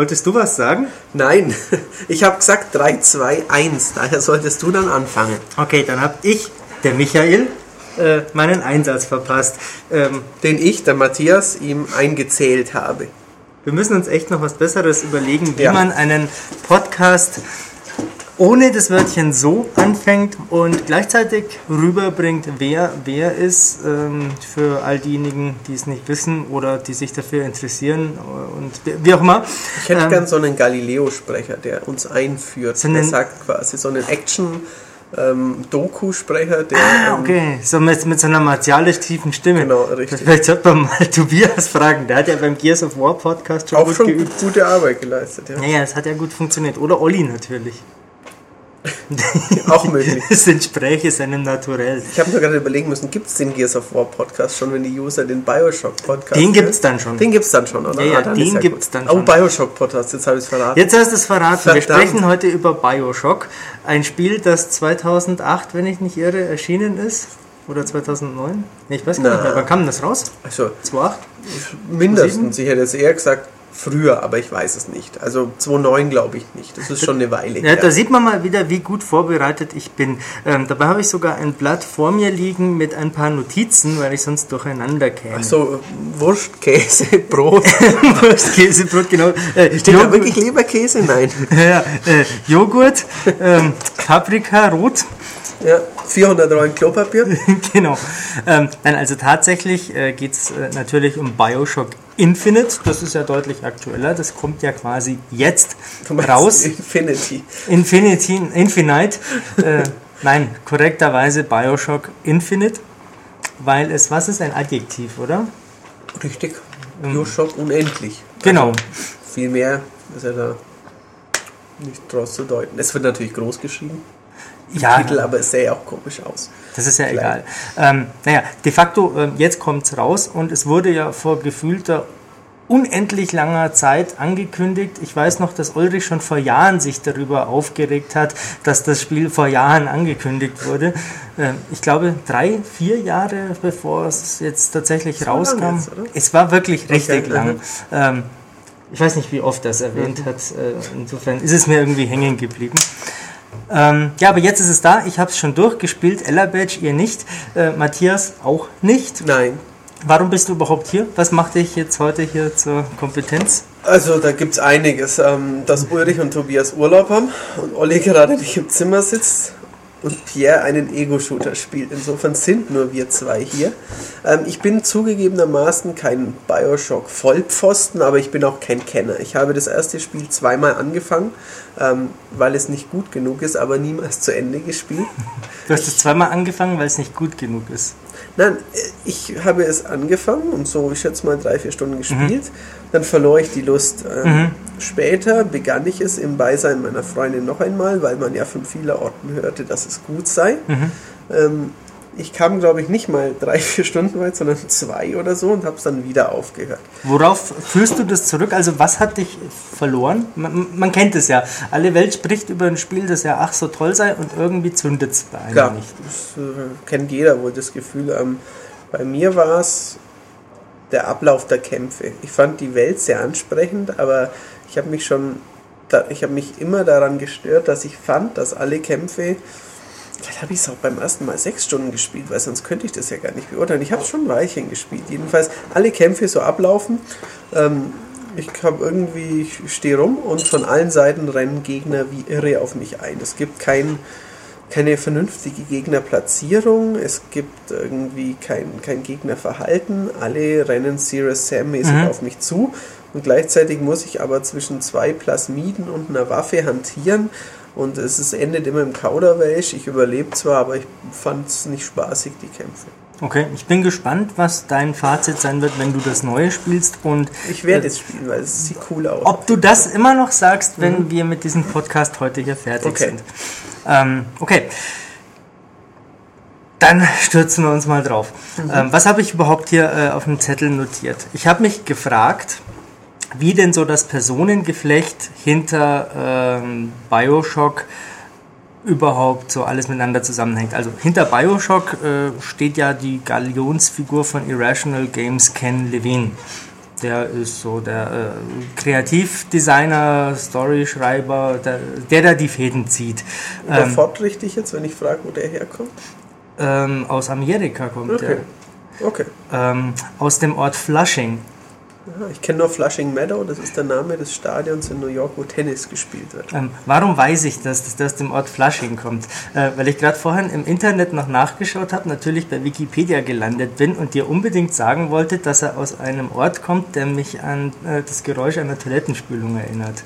Wolltest du was sagen? Nein, ich habe gesagt 3, 2, 1. Daher solltest du dann anfangen. Okay, dann habe ich, der Michael, äh, meinen Einsatz verpasst. Ähm, Den ich, der Matthias, ihm eingezählt habe. wir müssen uns echt noch was Besseres überlegen, wie Ja. man einen Podcast ohne das Wörtchen so anfängt und gleichzeitig rüberbringt, wer wer ist, ähm, für all diejenigen, die es nicht wissen oder die sich dafür interessieren und wie auch immer. Ich hätte Ähm, gern so einen Galileo-Sprecher, der uns einführt. So der sagt quasi so einen Action-Doku-Sprecher, der. Ah, ähm, okay. So mit, mit so einer martialisch tiefen Stimme. Genau, richtig. Vielleicht sollte man mal Tobias fragen. Der hat ja beim Gears of War Podcast schon Auch gut schon geübt. gute Arbeit geleistet, ja. Naja, das hat ja gut funktioniert. Oder Olli natürlich. Auch möglich. Das entspräche seinem Naturell. Ich habe mir gerade überlegen müssen, gibt es den Gears of War Podcast schon, wenn die User den Bioshock Podcast Den hören? gibt's dann schon. Den gibt's dann schon, oder? Ja, ja, dann den ja gibt's gut. dann Oh, schon. Bioshock Podcast, jetzt habe ich es verraten. Jetzt hast du es verraten. Wir Verdammt. sprechen heute über Bioshock. Ein Spiel, das 2008, wenn ich nicht irre, erschienen ist. Oder 2009? Nee, ich weiß gar nicht Na. mehr. Wann kam das raus? Also, 2008? mindestens. Ich hätte jetzt eher gesagt früher, aber ich weiß es nicht. Also 2009 glaube ich nicht. Das ist schon eine Weile Ja, da sieht man mal wieder, wie gut vorbereitet ich bin. Ähm, dabei habe ich sogar ein Blatt vor mir liegen mit ein paar Notizen, weil ich sonst durcheinander käme. So, Wurst, Käse, Brot. Wurstkäsebrot, genau. Äh, Steht da wirklich Leberkäse? Nein. ja, äh, Joghurt, ähm, Paprika, Rot, Ja, 400 Rollen Klopapier. genau. Ähm, nein, also tatsächlich äh, geht es äh, natürlich um Bioshock Infinite. Das ist ja deutlich aktueller. Das kommt ja quasi jetzt raus. Infinity. Infinity, Infinite. Äh, nein, korrekterweise Bioshock Infinite. Weil es, was ist ein Adjektiv, oder? Richtig. Bioshock unendlich. Genau. Viel mehr ist ja da nicht draus zu deuten. Es wird natürlich groß geschrieben. Ja, Titel, aber es sähe ja auch komisch aus. das ist ja Klein. egal. Ähm, naja, de facto, ähm, jetzt kommt es raus und es wurde ja vor gefühlter unendlich langer Zeit angekündigt. Ich weiß noch, dass Ulrich schon vor Jahren sich darüber aufgeregt hat, dass das Spiel vor Jahren angekündigt wurde. Ähm, ich glaube, drei, vier Jahre bevor es jetzt tatsächlich lang rauskam. jetzt, oder? es war wirklich richtig Okay, lang. mhm. Ähm, ich weiß nicht, wie oft das erwähnt hat. Äh, insofern ist es mir irgendwie hängen geblieben. Ähm, ja, aber jetzt ist es da. Ich habe es schon durchgespielt. Ella Badge, ihr nicht. Äh, Matthias auch nicht. Nein. Warum bist du überhaupt hier? Was macht dich jetzt heute hier zur Kompetenz? Also da gibt es einiges. Ähm, dass Ulrich und Tobias Urlaub haben und Olli gerade nicht im Zimmer sitzt und Pierre einen Ego-Shooter spielt. Insofern sind nur wir zwei hier. Ähm, ich bin zugegebenermaßen kein Bioshock-Vollpfosten, aber ich bin auch kein Kenner. Ich habe das erste Spiel zweimal angefangen, ähm, weil es nicht gut genug ist, aber niemals zu Ende gespielt. Du hast es zweimal angefangen, weil es nicht gut genug ist. Nein, ich habe es angefangen und so, ich schätze mal, drei, vier Stunden gespielt. Dann verlor ich die Lust. Ähm, Später begann ich es im Beisein meiner Freundin noch einmal, weil man ja von vielerorten hörte, dass es gut sei. Ähm, ich kam, glaube ich, nicht mal drei, vier Stunden weit, sondern zwei oder so und habe es dann wieder aufgehört. Worauf führst du das zurück? Also was hat dich verloren? Man, man kennt es ja. Alle Welt spricht über ein Spiel, das ja ach so toll sei und irgendwie zündet es bei einem Klar, nicht. das äh, kennt jeder wohl das Gefühl. Ähm, bei mir war es der Ablauf der Kämpfe. Ich fand die Welt sehr ansprechend, aber ich habe mich schon, ich habe mich immer daran gestört, dass ich fand, dass alle Kämpfe, vielleicht habe ich es auch beim ersten Mal sechs Stunden gespielt, weil sonst könnte ich das ja gar nicht beurteilen. Ich habe schon ein Weilchen gespielt. Jedenfalls alle Kämpfe so ablaufen. Ähm, ich habe irgendwie, ich stehe rum und von allen Seiten rennen Gegner wie irre auf mich ein. Es gibt kein, keine vernünftige Gegnerplatzierung, es gibt irgendwie kein, kein Gegnerverhalten, alle rennen Serious Sam-mäßig Mhm. auf mich zu und gleichzeitig muss ich aber zwischen zwei Plasmiden und einer Waffe hantieren und es ist, endet immer im Kauderwelsch. Ich überlebe zwar, aber ich fand es nicht spaßig, die Kämpfe. Okay, ich bin gespannt, was dein Fazit sein wird, wenn du das Neue spielst und Ich werde äh, es spielen, weil es sieht cool aus. ob du das immer noch sagst, wenn wir mit diesem Podcast heute hier fertig Mhm. Okay. sind. Ähm, okay. Dann stürzen wir uns mal drauf. Mhm. Ähm, was habe ich überhaupt hier äh, auf dem Zettel notiert? Ich habe mich gefragt, wie denn so das Personengeflecht hinter ähm, Bioshock überhaupt so alles miteinander zusammenhängt. Also hinter Bioshock äh, steht ja die Galionsfigur von Irrational Games Ken Levine. Der ist so der äh, Kreativdesigner, Storyschreiber, der, der da die Fäden zieht. Überfordere ich dich jetzt, wenn ich frage, wo der herkommt? Ähm, aus Amerika kommt Okay. der. Okay. Ähm, aus dem Ort Flushing. Ich kenne nur Flushing Meadow, das ist der Name des Stadions in New York, wo Tennis gespielt wird. Ähm, warum weiß ich das, dass das aus dem Ort Flushing kommt? Äh, weil ich gerade vorhin im Internet noch nachgeschaut habe, natürlich bei Wikipedia gelandet bin und dir unbedingt sagen wollte, dass er aus einem Ort kommt, der mich an äh, das Geräusch einer Toilettenspülung erinnert.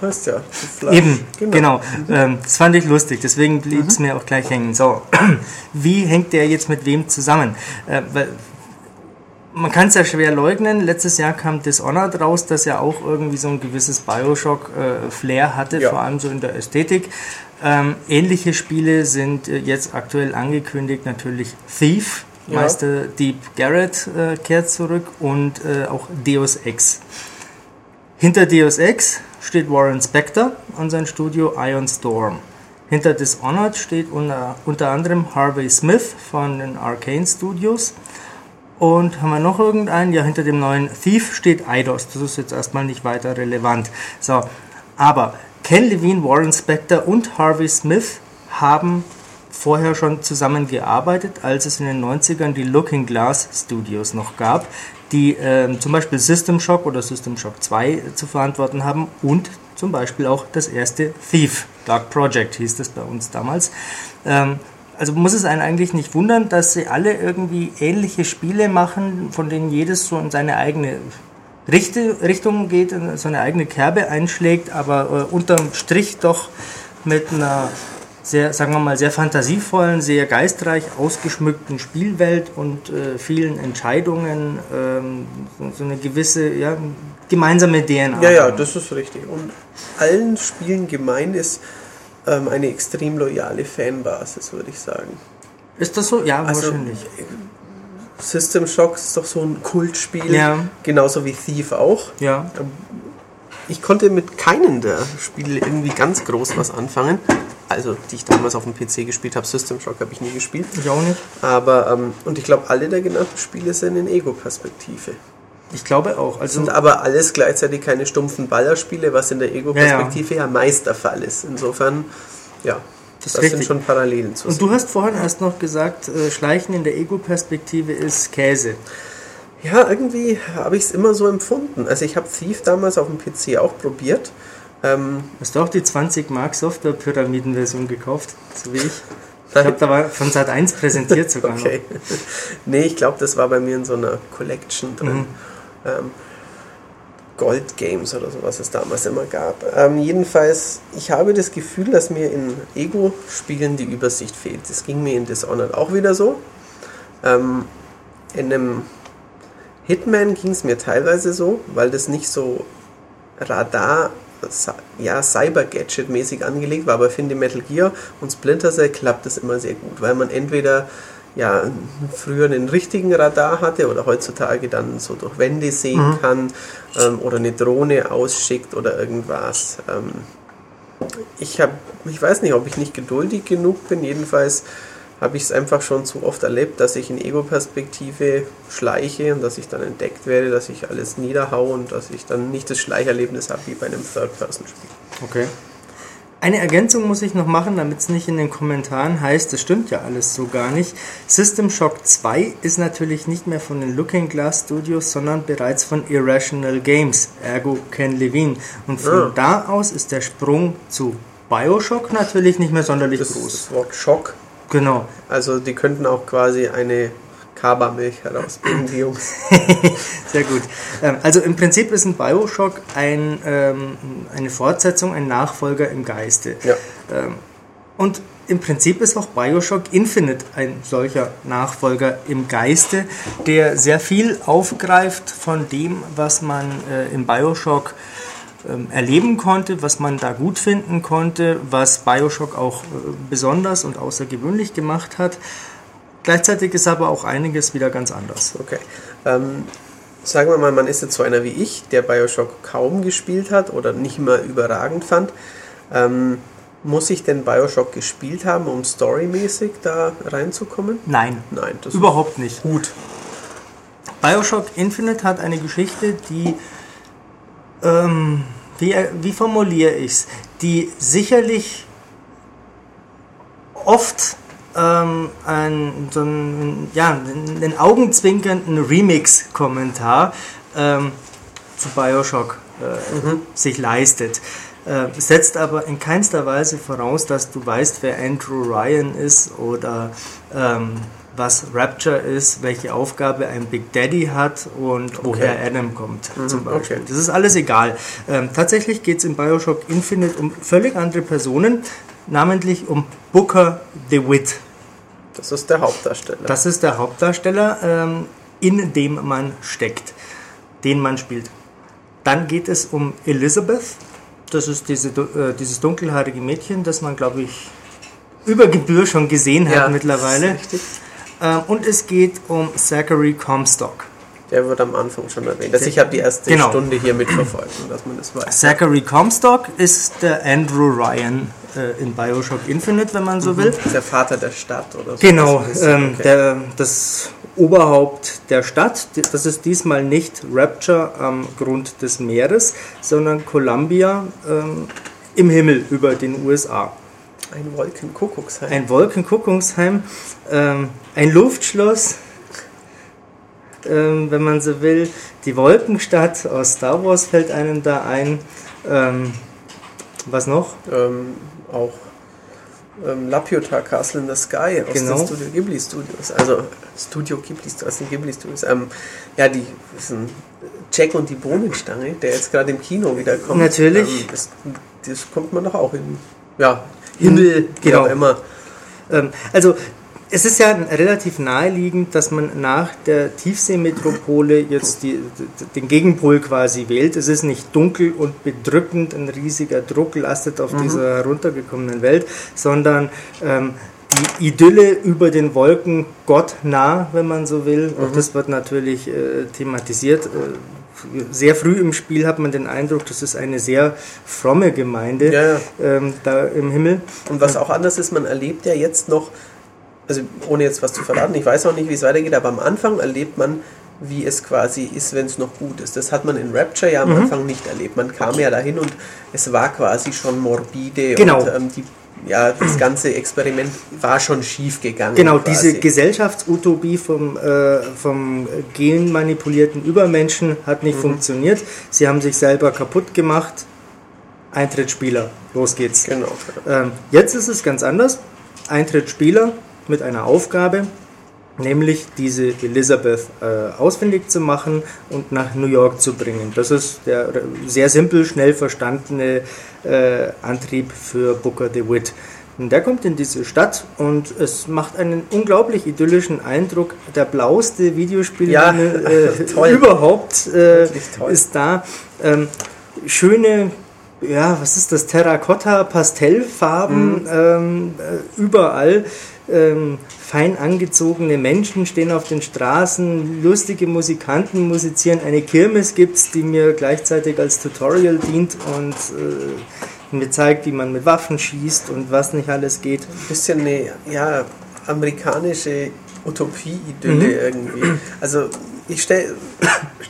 Weißt ja, du Flush. Eben, genau. Ähm, das fand ich lustig, deswegen blieb es mir auch gleich hängen. So, wie hängt der jetzt mit wem zusammen? Äh, weil man kann es ja schwer leugnen. Letztes Jahr kam Dishonored raus, das ja auch irgendwie so ein gewisses Bioshock-Flair hatte, Ja. vor allem so in der Ästhetik. Ähm, ähnliche Spiele sind äh, jetzt aktuell angekündigt, natürlich Thief, Ja. Meister Deep Garrett äh, kehrt zurück und äh, auch Deus Ex. Hinter Deus Ex steht Warren Spector und sein Studio Ion Storm. Hinter Dishonored steht unter, unter anderem Harvey Smith von den Arcane Studios. Und haben wir noch irgendeinen? Ja, hinter dem neuen Thief steht Eidos. Das ist jetzt erstmal nicht weiter relevant. So, aber Ken Levine, Warren Spector und Harvey Smith haben vorher schon zusammengearbeitet, als es in den 90ern die Looking Glass Studios noch gab, die ähm, zum Beispiel System Shock oder System Shock 2 zu verantworten haben und zum Beispiel auch das erste Thief, Dark Project hieß das bei uns damals. Ähm, also muss es einen eigentlich nicht wundern, dass sie alle irgendwie ähnliche Spiele machen, von denen jedes so in seine eigene Richtung geht, in so eine eigene Kerbe einschlägt, aber äh, unterm Strich doch mit einer sehr, sagen wir mal, sehr fantasievollen, sehr geistreich ausgeschmückten Spielwelt und äh, vielen Entscheidungen ähm, so, eine gewisse ja, gemeinsame DNA. Ja, ja, das ist richtig. Und allen Spielen gemein ist ähm, eine extrem loyale Fanbasis, würde ich sagen. Ist das so? Ja, Also, wahrscheinlich. System Shock ist doch so ein Kultspiel, Ja. genauso wie Thief auch. Ja. Ich konnte mit keinem der Spiele irgendwie ganz groß was anfangen. Also, die ich damals auf dem PC gespielt habe. System Shock habe ich nie gespielt. Ich auch nicht. Aber, ähm, und ich glaube, alle der genannten Spiele sind in Ego-Perspektive. Ich glaube auch. Also, Sind aber alles gleichzeitig keine stumpfen Ballerspiele, was in der Ego-Perspektive ja, meist der Fall ist. Insofern, ja, Das das, sind schon Parallelen zu und sehen. du hast vorhin erst noch gesagt, äh, Schleichen in der Ego-Perspektive ist Käse. Ja, irgendwie habe ich es immer so empfunden. Also ich habe Thief damals auf dem PC auch probiert. Ähm, Hast du auch die 20 Mark Software-Pyramiden-Version gekauft? So wie ich? Ich habe da war von Sat 1 präsentiert sogar okay. nee, ich glaube, das war bei mir in so einer Collection drin. Mhm. Ähm, Gold Games oder so, was es damals immer gab. Ähm, jedenfalls, ich habe das Gefühl, dass mir in Ego-Spielen die Übersicht fehlt. Das ging mir in Dishonored auch wieder so. Ähm, in einem Hitman ging es mir teilweise so, weil das nicht so Radar, ja, Cyber-Gadget-mäßig angelegt war, aber ich finde Metal Gear und Splinter Cell klappt das immer sehr gut, weil man entweder ja, früher einen richtigen Radar hatte oder heutzutage dann so durch Wände sehen kann ähm, oder eine Drohne ausschickt oder irgendwas. Ähm, ich habe, ich weiß nicht, ob ich nicht geduldig genug bin, jedenfalls habe ich es einfach schon zu oft erlebt, dass ich in Ego-Perspektive schleiche und dass ich dann entdeckt werde, dass ich alles niederhau und dass ich dann nicht das Schleicherlebnis habe wie bei einem Third-Person-Spiel. Okay. Eine Ergänzung muss ich noch machen, damit es nicht in den Kommentaren heißt, das stimmt ja alles so gar nicht. System Shock 2 ist natürlich nicht mehr von den Looking Glass Studios, sondern bereits von Irrational Games, ergo Ken Levine. Und von Ah. da aus ist der Sprung zu Bioshock natürlich nicht mehr sonderlich Das ist groß. das Wort Schock. Genau. Also die könnten auch quasi eine Kaba-Milch herausbringen, die Jungs. Sehr gut. Ähm, Also im Prinzip ist ein Bioshock ein, ähm, eine Fortsetzung, ein Nachfolger im Geiste. Ja. Ähm, Und im Prinzip ist auch Bioshock Infinite ein solcher Nachfolger im Geiste, der sehr viel aufgreift von dem, was man äh, im Bioshock erleben konnte, was man da gut finden konnte, was Bioshock auch äh, besonders und außergewöhnlich gemacht hat. Gleichzeitig ist aber auch einiges wieder ganz anders. Okay. Ähm, sagen wir mal, man ist jetzt so einer wie ich, der Bioshock kaum gespielt hat oder nicht mal überragend fand. Ähm, muss ich denn Bioshock gespielt haben, um storymäßig da reinzukommen? Nein, Nein, das überhaupt nicht. gut. Bioshock Infinite hat eine Geschichte, die, ähm, wie, wie formuliere ich es, die sicherlich oft ähm, ein, so ein, ja, einen augenzwinkernden Remix-Kommentar ähm, zu Bioshock äh, mhm. sich leistet. Äh, setzt aber in keinster Weise voraus, dass du weißt, wer Andrew Ryan ist oder ähm, was Rapture ist, welche Aufgabe ein Big Daddy hat und okay. woher Adam kommt mhm, zum Beispiel. Okay. Das ist alles egal. Ähm, tatsächlich geht es in Bioshock Infinite um völlig andere Personen, namentlich um Booker DeWitt. Das ist der Hauptdarsteller. Das ist der Hauptdarsteller, ähm, in dem man steckt, den man spielt. Dann geht es um Elizabeth. Das ist diese, äh, dieses dunkelhaarige Mädchen, das man, glaube ich, über Gebühr schon gesehen hat ja, mittlerweile. Äh, und es geht um Zachary Comstock. Der wird am Anfang schon erwähnt. Also ich habe die erste genau. Stunde hier mitverfolgt, dass man das weiß. Zachary Comstock ist der Andrew Ryan äh, in Bioshock Infinite, wenn man so mhm. will. Der Vater der Stadt oder so. Genau, ähm, okay. der, das Oberhaupt der Stadt. Das ist diesmal nicht Rapture am Grund des Meeres, sondern Columbia ähm, im Himmel über den USA. Ein Wolkenkuckucksheim. Ein Wolkenkuckucksheim, ähm, ein Luftschloss, ähm, wenn man so will. Die Wolkenstadt aus Star Wars fällt einem da ein. Ähm, was noch? Ähm, auch ähm, Laputa Castle in the Sky aus genau. den Studio Ghibli Studios. Also Studio Ghibli aus den Ghibli Studios. Ähm, ja, die sind Jack und die Bohnenstange, der jetzt gerade im Kino wiederkommt. Natürlich. Ähm, das, das, kommt man doch auch in ja, Himmel, genau. immer. Ähm, also es ist ja relativ naheliegend, dass man nach der Tiefseemetropole jetzt die, den Gegenpol quasi wählt. Es ist nicht dunkel und bedrückend, ein riesiger Druck lastet auf mhm. dieser heruntergekommenen Welt, sondern ähm, die Idylle über den Wolken Gott nah, wenn man so will. Mhm. Auch das wird natürlich äh, thematisiert. Äh, sehr früh im Spiel hat man den Eindruck, das ist eine sehr fromme Gemeinde ja, ja. Ähm, da im Himmel. Und was auch anders ist, man erlebt ja jetzt noch also ohne jetzt was zu verraten, ich weiß auch nicht, wie es weitergeht, aber am Anfang erlebt man, wie es quasi ist, wenn es noch gut ist. Das hat man in Rapture ja am mhm. Anfang nicht erlebt. Man kam ja dahin und es war quasi schon morbide genau. und ähm, die, ja, das ganze Experiment war schon schief gegangen. Genau, quasi. diese Gesellschaftsutopie vom, äh, vom genmanipulierten Übermenschen hat nicht mhm. funktioniert. Sie haben sich selber kaputt gemacht. Eintrittsspieler, los geht's. Genau. Ähm, jetzt ist es ganz anders. Eintrittsspieler, mit einer Aufgabe, nämlich diese Elizabeth äh, ausfindig zu machen und nach New York zu bringen. Das ist der sehr simpel, schnell verstandene äh, Antrieb für Booker DeWitt. Und der kommt in diese Stadt und es macht einen unglaublich idyllischen Eindruck. Der blauste Videospiel ja, äh, überhaupt äh, ist da. Ähm, schöne ja, was ist das? Terrakotta, Pastellfarben mhm. ähm, äh, überall ähm, fein angezogene Menschen stehen auf den Straßen, lustige Musikanten musizieren, eine Kirmes gibt es, die mir gleichzeitig als Tutorial dient und äh, mir zeigt, wie man mit Waffen schießt und was nicht alles geht. Ein bisschen eine ja, amerikanische Utopie-Idylle mhm. irgendwie. Also ich stelle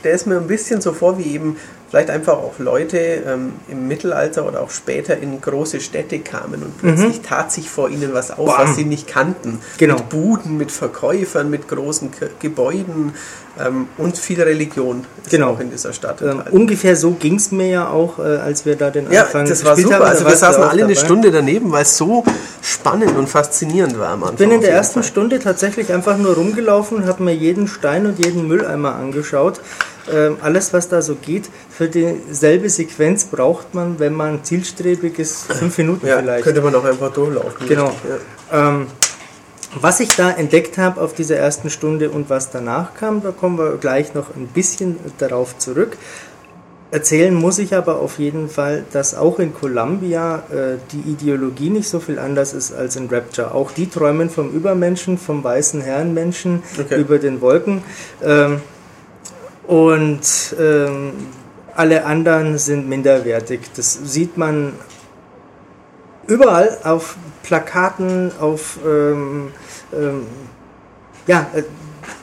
es mir ein bisschen so vor, wie eben vielleicht einfach auch Leute ähm, im Mittelalter oder auch später in große Städte kamen und plötzlich mhm. tat sich vor ihnen was auf, Bam. was sie nicht kannten. Genau. Mit Buden, mit Verkäufern, mit großen K Gebäuden ähm, und viel Religion ist genau. auch in dieser Stadt. Ähm, ungefähr so ging es mir ja auch, äh, als wir da den ja, Anfang das war super. Haben, also wir saßen alle eine Stunde daneben, weil es so spannend und faszinierend war am Anfang. Ich bin in der ersten Fall. Stunde tatsächlich einfach nur rumgelaufen und habe mir jeden Stein und jeden Mülleimer angeschaut alles, was da so geht, für dieselbe Sequenz braucht man, wenn man zielstrebig ist, fünf Minuten ja, vielleicht. Könnte man auch einfach durchlaufen. Genau. Ja. Ähm, was ich da entdeckt habe auf dieser ersten Stunde und was danach kam, da kommen wir gleich noch ein bisschen darauf zurück. Erzählen muss ich aber auf jeden Fall, dass auch in Columbia äh, die Ideologie nicht so viel anders ist als in Rapture. Auch die träumen vom Übermenschen, vom weißen Herrenmenschen okay. über den Wolken. Ähm, und ähm, alle anderen sind minderwertig. Das sieht man überall auf Plakaten, auf ähm, ähm, ja, äh,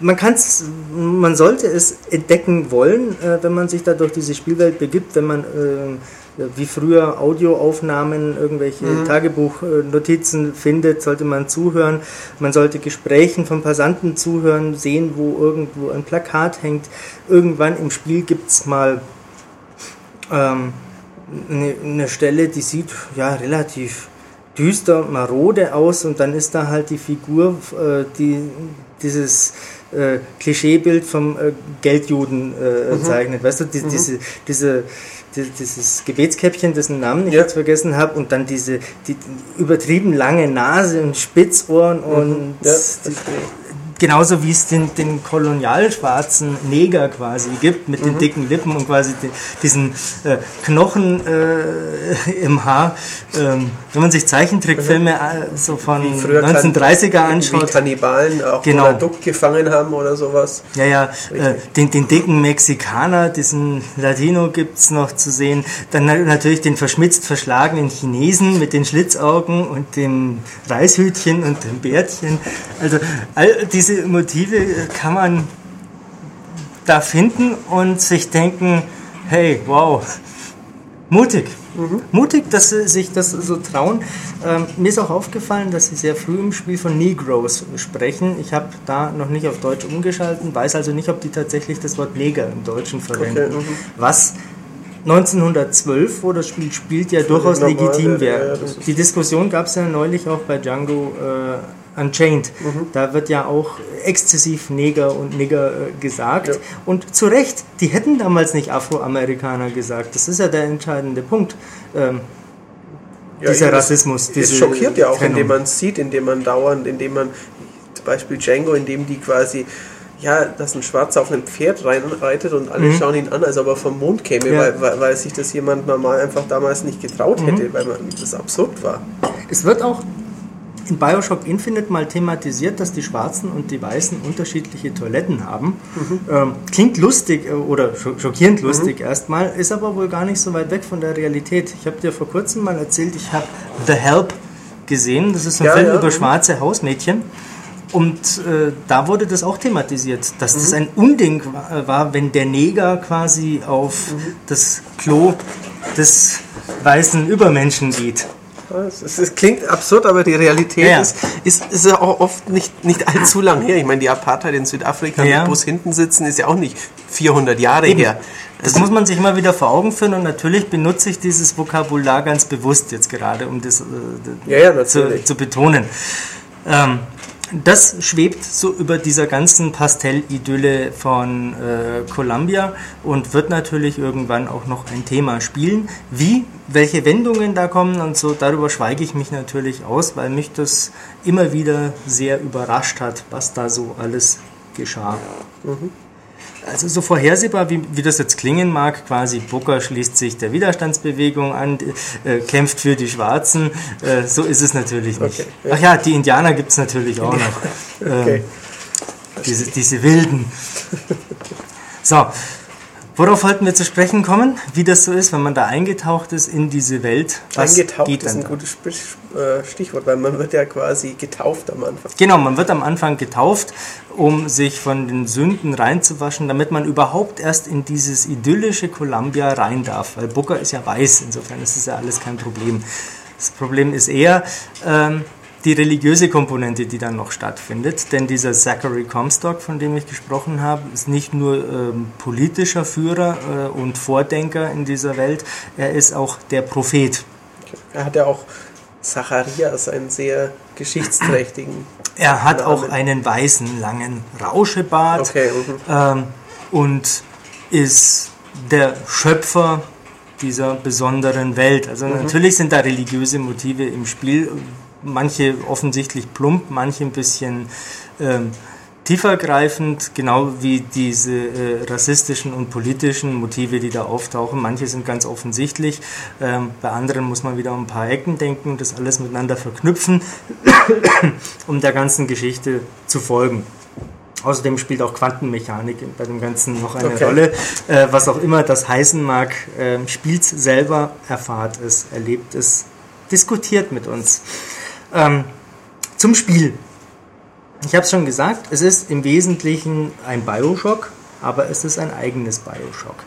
man kann es, man sollte es entdecken wollen, äh, wenn man sich da durch diese Spielwelt begibt, wenn man äh, wie früher Audioaufnahmen, irgendwelche mhm. Tagebuchnotizen findet, sollte man zuhören. Man sollte Gesprächen von Passanten zuhören, sehen, wo irgendwo ein Plakat hängt. Irgendwann im Spiel gibt es mal ähm, eine, eine Stelle, die sieht ja relativ düster, marode aus und dann ist da halt die Figur, äh, die dieses äh, Klischeebild vom äh, Geldjuden äh, mhm. zeichnet. Weißt du, die, mhm. diese, diese, die, dieses Gebetskäppchen, dessen Namen ich ja. jetzt vergessen habe, und dann diese die, übertrieben lange Nase und Spitzohren mhm. und ja, die, genauso wie es den, den kolonialschwarzen Neger quasi gibt, mit mhm. den dicken Lippen und quasi den, diesen äh, Knochen äh, im Haar. Ähm, wenn man sich Zeichentrickfilme äh, so von 1930er anschaut. Wie Kannibalen auch genau. Duck gefangen haben oder sowas. Ja, ja, äh, den, den dicken Mexikaner, diesen Latino gibt es noch zu sehen. Dann natürlich den verschmitzt verschlagenen Chinesen mit den Schlitzaugen und dem Reishütchen und dem Bärtchen. Also all diese diese Motive kann man da finden und sich denken, hey, wow, mutig. Mhm. Mutig, dass sie sich das so trauen. Ähm, mir ist auch aufgefallen, dass sie sehr früh im Spiel von Negroes sprechen. Ich habe da noch nicht auf Deutsch umgeschalten, weiß also nicht, ob die tatsächlich das Wort Neger im Deutschen verwenden. Okay, mhm. was 1912, wo das Spiel spielt, ja durchaus legitim wäre. Ja, die Diskussion gab es ja neulich auch bei Django äh, Unchained. Mhm. Da wird ja auch exzessiv Neger und Nigger äh, gesagt. Ja. Und zu Recht, die hätten damals nicht Afroamerikaner gesagt. Das ist ja der entscheidende Punkt. Ähm, ja, dieser Rassismus. Es schockiert ja auch, Trennung. indem man es sieht, indem man dauernd, indem man zum Beispiel Django, indem die quasi ja, dass ein Schwarzer auf einem Pferd reinreitet und alle mhm. schauen ihn an, als ob er vom Mond käme, ja. weil, weil, weil, sich das jemand normal einfach damals nicht getraut hätte, mhm. weil man, das absurd war. Es wird auch in Bioshock Infinite mal thematisiert, dass die Schwarzen und die Weißen unterschiedliche Toiletten haben. Mhm. Ähm, klingt lustig äh, oder schockierend mhm. lustig mhm. erstmal, ist aber wohl gar nicht so weit weg von der Realität. Ich habe dir vor kurzem mal erzählt, ich habe The Help gesehen. Das ist ein ja, Film ja. über schwarze Hausmädchen. Und äh, da wurde das auch thematisiert, dass mhm. das ein Unding war, wenn der Neger quasi auf mhm. das Klo des weißen Übermenschen geht. Es, es, klingt absurd, aber die Realität ja. ist, ist, ist ja auch oft nicht, nicht allzu lang her. Ich meine, die Apartheid in Südafrika ja. mit Bus hinten sitzen, ist ja auch nicht 400 Jahre Eben. her. Das muss man sich immer wieder vor Augen führen und natürlich benutze ich dieses Vokabular ganz bewusst jetzt gerade, um das äh, ja, zu, zu, betonen. Ähm, das schwebt so über dieser ganzen Pastell-Idylle von äh, Columbia und wird natürlich irgendwann auch noch ein Thema spielen. Wie, welche Wendungen da kommen und so, darüber schweige ich mich natürlich aus, weil mich das immer wieder sehr überrascht hat, was da so alles geschah. Mhm also so vorhersehbar, wie, wie das jetzt klingen mag, quasi Booker schließt sich der Widerstandsbewegung an, äh, kämpft für die Schwarzen, äh, so ist es natürlich nicht. Okay, ja. Ach ja, die Indianer gibt es natürlich auch noch. okay. Ähm, diese, diese Wilden. So, Worauf wollten wir zu sprechen kommen? Wie das so ist, wenn man da eingetaucht ist in diese Welt? Was eingetaucht geht ist ein gutes äh, Stichwort, weil man wird ja quasi getauft am Anfang. Genau, man wird am Anfang getauft, um sich von den Sünden reinzuwaschen, damit man überhaupt erst in dieses idyllische Columbia rein darf. Weil Booker ist ja weiß, insofern ist es ja alles kein Problem. Das Problem ist eher, ähm, die religiöse Komponente, die dann noch stattfindet. Denn dieser Zachary Comstock, von dem ich gesprochen habe, ist nicht nur ähm, politischer Führer äh, und Vordenker in dieser Welt, er ist auch der Prophet. Er hat ja auch Zacharias, einen sehr geschichtsträchtigen. Er hat Namen. auch einen weißen, langen Rauschebart okay, mhm. ähm, und ist der Schöpfer dieser besonderen Welt. Also mhm. natürlich sind da religiöse Motive im Spiel, manche offensichtlich plump, manche ein bisschen ähm, tiefergreifend, genau wie diese äh, rassistischen und politischen Motive, die da auftauchen. Manche sind ganz offensichtlich, ähm, bei anderen muss man wieder um ein paar Ecken denken, das alles miteinander verknüpfen, um der ganzen Geschichte zu folgen. Außerdem spielt auch Quantenmechanik bei dem Ganzen noch eine okay. Rolle. Äh, was auch immer das heißen mag, äh, spielt selber, erfahrt es, erlebt es, diskutiert mit uns. Ähm, zum Spiel. ich habe es schon gesagt, es ist im Wesentlichen ein Bioshock, aber es ist ein eigenes Bioshock.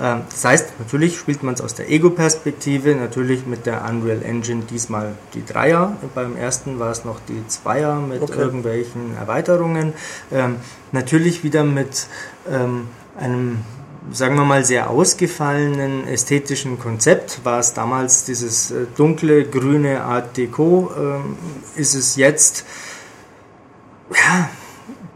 Ähm, das heißt, natürlich spielt man es aus der Ego-Perspektive, natürlich mit der Unreal Engine diesmal die Dreier. Beim ersten war es noch die Zweier mit okay. irgendwelchen Erweiterungen. Ähm, natürlich wieder mit ähm, einem sagen wir mal, sehr ausgefallenen ästhetischen Konzept. War es damals dieses äh, dunkle, grüne Art Deco, ähm, ist es jetzt, ja,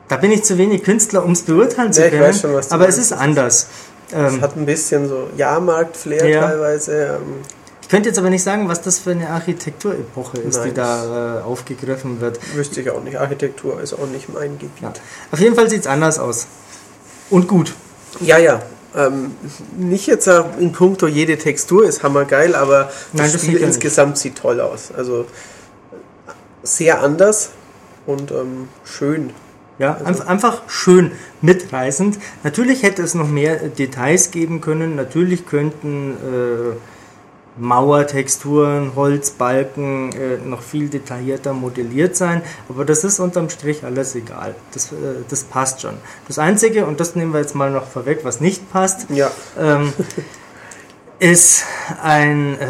da bin ich zu wenig Künstler, um es beurteilen zu können. Schon, aber es ist anders. Es ähm, hat ein bisschen so Jahrmarkt-Flair ja. teilweise. Ähm. Ich könnte jetzt aber nicht sagen, was das für eine Architekturepoche ist, Nein, die da äh, aufgegriffen wird. Wüsste ich auch nicht. Architektur ist auch nicht mein Gebiet. Ja. Auf jeden Fall sieht es anders aus. Und gut. Ja, ja. Ähm, nicht jetzt in puncto jede Textur ist hammergeil, aber das, Nein, das Spiel insgesamt nicht. sieht toll aus. Also sehr anders und ähm, schön. Ja, also. einfach schön mitreißend. Natürlich hätte es noch mehr Details geben können. Natürlich könnten äh, Mauertexturen, Holzbalken äh, noch viel detaillierter modelliert sein. Aber das ist unterm Strich alles egal. Das, äh, das passt schon. Das Einzige, und das nehmen wir jetzt mal noch vorweg, was nicht passt, ja. ähm, ist ein äh,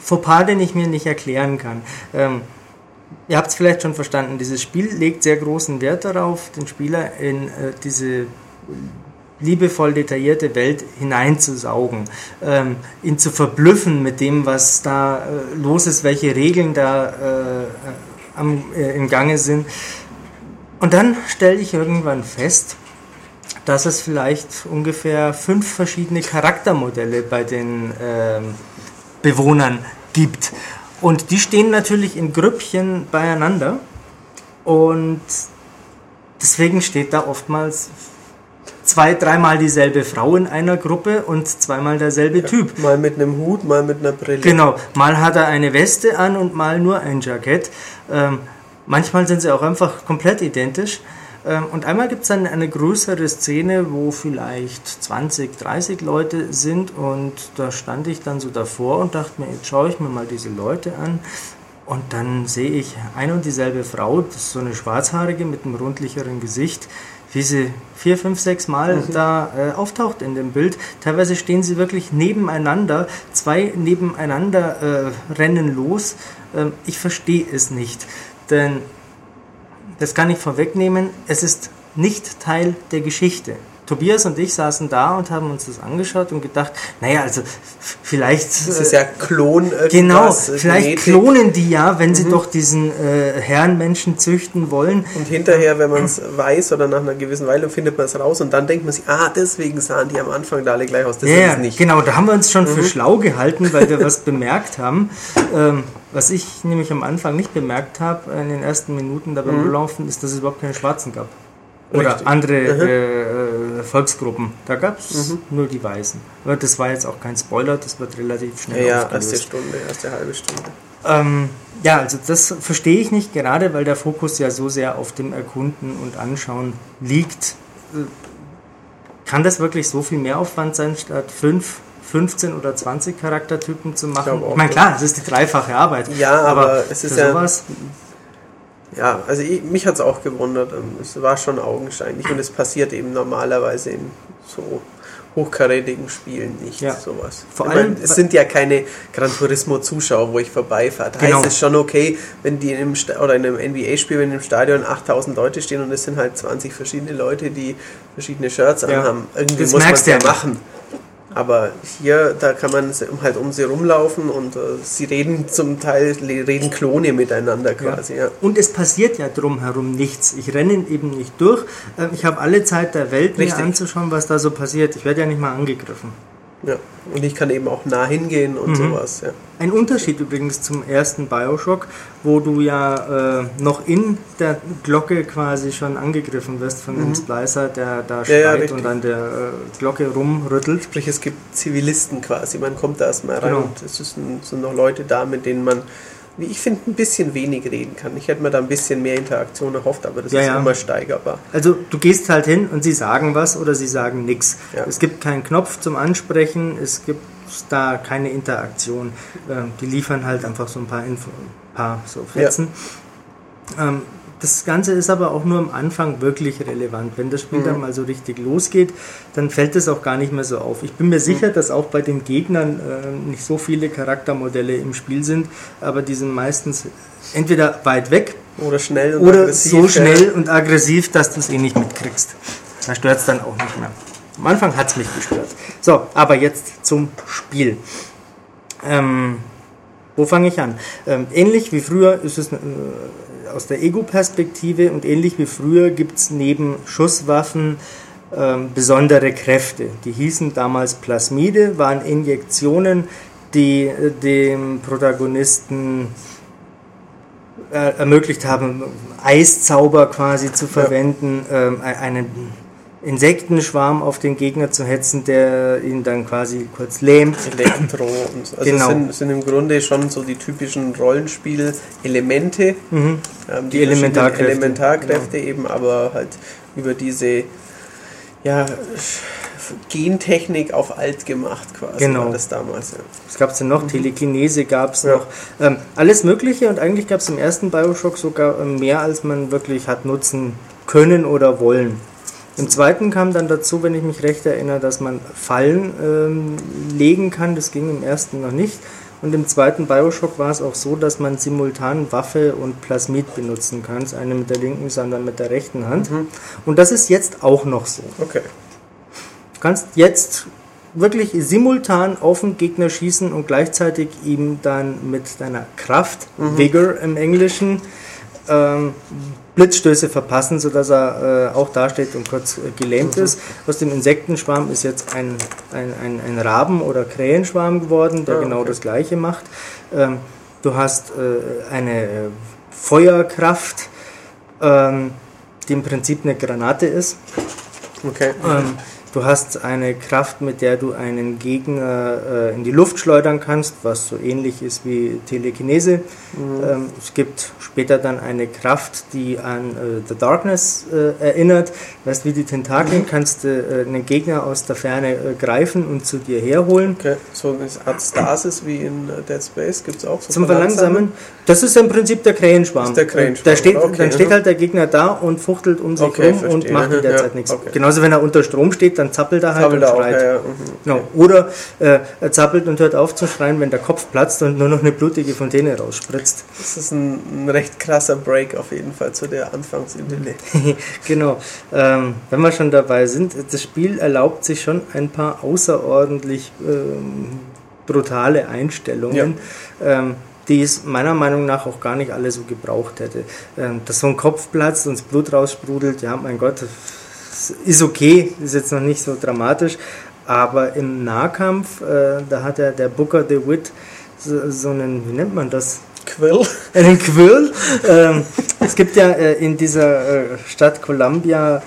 Fauxpas, den ich mir nicht erklären kann. Ähm, Ihr habt es vielleicht schon verstanden, dieses Spiel legt sehr großen Wert darauf, den Spieler in äh, diese liebevoll detaillierte Welt hineinzusaugen, ähm, ihn zu verblüffen mit dem, was da äh, los ist, welche Regeln da äh, am, äh, im Gange sind. Und dann stelle ich irgendwann fest, dass es vielleicht ungefähr fünf verschiedene Charaktermodelle bei den ähm, Bewohnern gibt. Und die stehen natürlich in Grüppchen beieinander. Und deswegen steht da oftmals zwei, dreimal dieselbe Frau in einer Gruppe und zweimal derselbe Typ. Mal mit einem Hut, mal mit einer Brille. Genau, mal hat er eine Weste an und mal nur ein Jackett. Ähm, manchmal sind sie auch einfach komplett identisch. Ähm, und einmal gibt es dann eine größere Szene, wo vielleicht 20, 30 Leute sind und da stand ich dann so davor und dachte mir, jetzt schaue ich mir mal diese Leute an. Und dann sehe ich ein und dieselbe Frau, das ist so eine schwarzhaarige mit einem rundlicheren Gesicht, wie sie vier, fünf, sechs Mal mhm. da äh, auftaucht in dem Bild. Teilweise stehen sie wirklich nebeneinander, zwei nebeneinander äh, rennen los. Ähm, ich verstehe es nicht, denn das kann ich vorwegnehmen, es ist nicht Teil der Geschichte. Tobias und ich saßen da und haben uns das angeschaut und gedacht, naja, also vielleicht. Das ist ja Klon. Genau, vielleicht Genetik. klonen die ja, wenn sie mhm. doch diesen äh, Herrenmenschen züchten wollen. Und hinterher, wenn man es weiß oder nach einer gewissen Weile findet man es raus und dann denkt man sich, ah, deswegen sahen die am Anfang da alle gleich aus. Das ja, ist nicht. Genau, da haben wir uns schon mhm. für schlau gehalten, weil wir was bemerkt haben. Ähm, was ich nämlich am Anfang nicht bemerkt habe, in den ersten Minuten dabei mhm. Laufen, ist, dass es überhaupt keine Schwarzen gab. Oder Richtig. andere äh, Volksgruppen. Da gab es mhm. nur die Weißen. Aber das war jetzt auch kein Spoiler, das wird relativ schnell Ja, ja erste Stunde, erste halbe Stunde. Ähm, ja, also das verstehe ich nicht, gerade weil der Fokus ja so sehr auf dem Erkunden und Anschauen liegt. Äh, kann das wirklich so viel Mehraufwand sein, statt fünf 15 oder 20 Charaktertypen zu machen. Ich, ich meine, klar, es ist die dreifache Arbeit. Ja, aber, aber es ist ja. Sowas, ja, also ich, mich hat es auch gewundert. Ähm, es war schon augenscheinlich und es passiert eben normalerweise in so hochkarätigen Spielen nicht ja. sowas. Vor ich allem, meine, es sind ja keine Gran Turismo Zuschauer, wo ich vorbeifahre. Da genau. heißt es schon okay, wenn die in einem oder in einem NBA Spiel wenn im Stadion 8000 Leute stehen und es sind halt 20 verschiedene Leute, die verschiedene Shirts ja. anhaben. Irgendwie das muss man es ja machen. Aber hier, da kann man halt um sie rumlaufen und äh, sie reden zum Teil, reden Klone miteinander quasi. Ja. Ja. Und es passiert ja drumherum nichts. Ich renne eben nicht durch. Ähm, ich habe alle Zeit der Welt, mir anzuschauen, was da so passiert. Ich werde ja nicht mal angegriffen. Ja, und ich kann eben auch nah hingehen und mhm. sowas. Ja. Ein Unterschied übrigens zum ersten Bioshock, wo du ja äh, noch in der Glocke quasi schon angegriffen wirst von mhm. dem Splicer, der da schreit ja, ja, und an der äh, Glocke rumrüttelt. Sprich, es gibt Zivilisten quasi, man kommt da erstmal rein genau. und es sind noch Leute da, mit denen man wie ich finde, ein bisschen wenig reden kann. Ich hätte mir da ein bisschen mehr Interaktion erhofft, aber das ja, ist ja. immer steigerbar. Also du gehst halt hin und sie sagen was oder sie sagen nichts. Ja. Es gibt keinen Knopf zum Ansprechen, es gibt da keine Interaktion. Ähm, die liefern halt einfach so ein paar Info, ein paar so Fetzen. Ähm, das Ganze ist aber auch nur am Anfang wirklich relevant. Wenn das Spiel mhm. dann mal so richtig losgeht, dann fällt es auch gar nicht mehr so auf. Ich bin mir sicher, mhm. dass auch bei den Gegnern äh, nicht so viele Charaktermodelle im Spiel sind, aber die sind meistens entweder weit weg oder schnell und oder aggressiv, so schnell ja. und aggressiv, dass du es eh nicht mitkriegst. Da stört es dann auch nicht mehr. Am Anfang hat es mich gestört. So, aber jetzt zum Spiel. Ähm, wo fange ich an? Ähm, ähnlich wie früher ist es äh, aus der Ego-Perspektive und ähnlich wie früher gibt es neben Schusswaffen ähm, besondere Kräfte. Die hießen damals Plasmide, waren Injektionen, die äh, dem Protagonisten äh, ermöglicht haben, Eiszauber quasi zu verwenden, ja. ähm, einen Insektenschwarm auf den Gegner zu hetzen, der ihn dann quasi kurz lähmt. Elektro und so. Also genau. sind, sind im Grunde schon so die typischen Rollenspiel-Elemente. Mhm. Ähm, die, die Elementarkräfte. Elementarkräfte genau. eben, aber halt über diese ja, Gentechnik auf alt gemacht quasi genau. war das damals. Ja. Was gab es denn noch? Mhm. Telekinese gab es ja. noch. Ähm, alles Mögliche und eigentlich gab es im ersten Bioshock sogar mehr, als man wirklich hat nutzen können oder wollen. Im zweiten kam dann dazu, wenn ich mich recht erinnere, dass man Fallen ähm, legen kann. Das ging im ersten noch nicht. Und im zweiten Bioshock war es auch so, dass man simultan Waffe und Plasmid benutzen kann. Das eine mit der linken, sondern mit der rechten Hand. Mhm. Und das ist jetzt auch noch so. Okay. Du kannst jetzt wirklich simultan auf den Gegner schießen und gleichzeitig ihm dann mit deiner Kraft, mhm. Vigor im Englischen, ähm, Blitzstöße verpassen, sodass er äh, auch dasteht und kurz äh, gelähmt mhm. ist. Aus dem Insektenschwarm ist jetzt ein, ein, ein, ein Raben- oder Krähenschwarm geworden, der ja, ah, genau okay. das gleiche macht. Ähm, du hast äh, eine Feuerkraft, ähm, die im Prinzip eine Granate ist. Okay. Ähm, Du hast eine Kraft, mit der du einen Gegner äh, in die Luft schleudern kannst, was so ähnlich ist wie Telekinese. Mhm. Ähm, es gibt später dann eine Kraft, die an äh, The Darkness äh, erinnert. Weißt wie die Tentakeln mhm. kannst du äh, einen Gegner aus der Ferne äh, greifen und zu dir herholen. Okay. So eine Art Stasis wie in äh, Dead Space gibt es auch so Zum Verlangsamen. Das ist im Prinzip der Krähenschwarm. der Krähenschwarm. Da steht, okay. Dann steht halt der Gegner da und fuchtelt um sich okay, rum und macht in der Zeit nichts. Okay. Genauso wenn er unter Strom steht, dann zappelt er halt zappelt und schreit. Auch, ja, ja. Mhm. Genau. Oder äh, er zappelt und hört auf zu schreien, wenn der Kopf platzt und nur noch eine blutige Fontäne rausspritzt. Das ist ein, ein recht krasser Break auf jeden Fall zu der Anfangsidylle. genau. Ähm, wenn wir schon dabei sind, das Spiel erlaubt sich schon ein paar außerordentlich ähm, brutale Einstellungen. Ja. Ähm, die es meiner Meinung nach auch gar nicht alle so gebraucht hätte. Ähm, dass so ein Kopf platzt und das Blut raussprudelt, ja, mein Gott, ist okay, ist jetzt noch nicht so dramatisch, aber im Nahkampf, äh, da hat er der Booker DeWitt so, so einen, wie nennt man das? Quill. Einen Quill. ähm, es gibt ja äh, in dieser äh, Stadt Columbia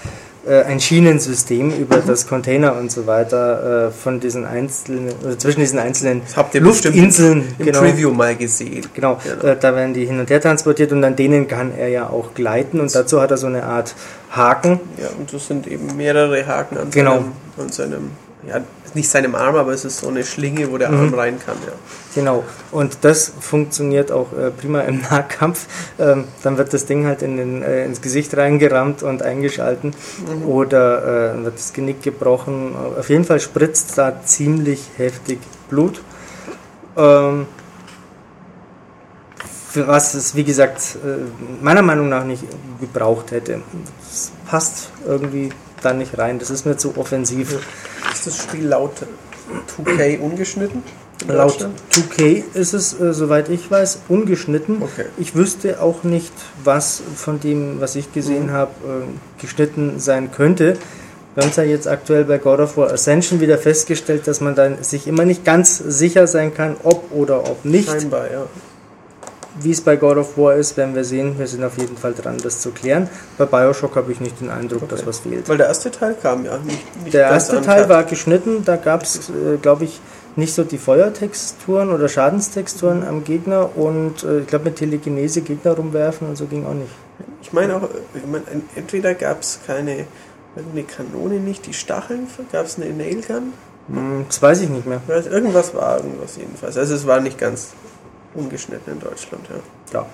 äh, ein Schienensystem über mhm. das Container und so weiter äh, von diesen einzelnen, oder zwischen diesen einzelnen habt ihr Luftinseln. Im genau, Preview mal gesehen. Genau, genau. Äh, da werden die hin und her transportiert und an denen kann er ja auch gleiten und dazu hat er so eine Art Haken. Ja, und das sind eben mehrere Haken an genau. seinem, an seinem ja, nicht seinem Arm, aber es ist so eine Schlinge, wo der Arm mhm. rein kann. Ja. Genau, und das funktioniert auch äh, prima im Nahkampf. Ähm, dann wird das Ding halt in den, äh, ins Gesicht reingerammt und eingeschalten mhm. oder äh, wird das Genick gebrochen. Auf jeden Fall spritzt da ziemlich heftig Blut. Ähm, für was es, wie gesagt, äh, meiner Meinung nach nicht gebraucht hätte. Es passt irgendwie da nicht rein. Das ist mir zu offensiv. Ist das Spiel laut 2K ungeschnitten? Laut 2K ist es, äh, soweit ich weiß, ungeschnitten. Okay. Ich wüsste auch nicht, was von dem, was ich gesehen mhm. habe, äh, geschnitten sein könnte. Wir haben es ja jetzt aktuell bei God of War Ascension wieder festgestellt, dass man dann sich immer nicht ganz sicher sein kann, ob oder ob nicht. Scheinbar, ja. Wie es bei God of War ist, werden wir sehen. Wir sind auf jeden Fall dran, das zu klären. Bei Bioshock habe ich nicht den Eindruck, okay. dass was fehlt. Weil der erste Teil kam ja nicht. nicht der erste Teil war geschnitten, da gab es, äh, glaube ich, nicht so die Feuertexturen oder Schadenstexturen am Gegner und äh, ich glaube mit Telekinese Gegner rumwerfen und so ging auch nicht. Ich meine auch, ich mein, entweder gab es keine eine Kanone nicht, die Stacheln, gab es eine Nailgun? Hm, das weiß ich nicht mehr. Irgendwas war irgendwas jedenfalls. Also es war nicht ganz ungeschnitten in Deutschland, ja. Ja.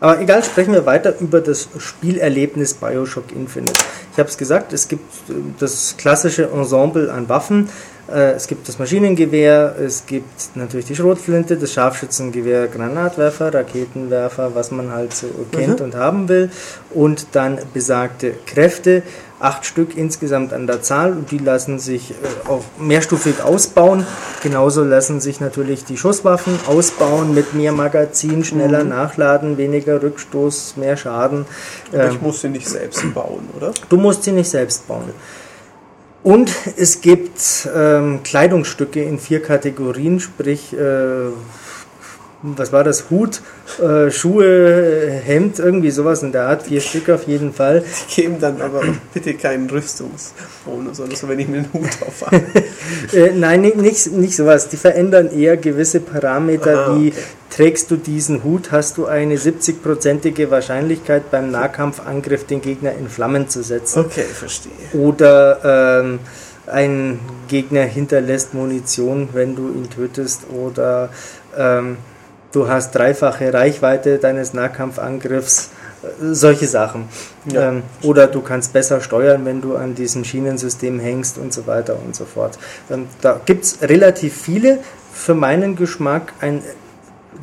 Aber egal, sprechen wir weiter über das Spielerlebnis Bioshock Infinite. Ich habe es gesagt, es gibt äh, das klassische Ensemble an Waffen. Äh, es gibt das Maschinengewehr, es gibt natürlich die Schrotflinte, das Scharfschützengewehr, Granatwerfer, Raketenwerfer, was man halt so kennt mhm. und haben will. Und dann besagte Kräfte, acht Stück insgesamt an der Zahl und die lassen sich äh, auch mehrstufig ausbauen. Genauso lassen sich natürlich die Schusswaffen ausbauen mit mehr Magazin, schneller mhm. nachladen, weniger Rückstoß, mehr Schaden. Aber ich ähm, muss sie nicht selbst bauen, oder? Du musst sie nicht selbst bauen. Und es gibt ähm, Kleidungsstücke in vier Kategorien, sprich, äh, was war das? Hut, äh, Schuhe, Hemd, irgendwie sowas in der Art, vier Stück auf jeden Fall. Die geben dann aber bitte keinen Rüstungsbonus oder so, wenn ich mir einen Hut aufhabe. äh, nein, nicht, nicht sowas. Die verändern eher gewisse Parameter Aha, wie okay Trägst du diesen Hut, hast du eine 70-prozentige Wahrscheinlichkeit beim Nahkampfangriff den Gegner in Flammen zu setzen. Okay, verstehe. Oder ähm, ein Gegner hinterlässt Munition, wenn du ihn tötest. Oder ähm, du hast dreifache Reichweite deines Nahkampfangriffs. Äh, solche Sachen. Ja. Ähm, oder du kannst besser steuern, wenn du an diesem Schienensystem hängst und so weiter und so fort. Ähm, da gibt es relativ viele. Für meinen Geschmack ein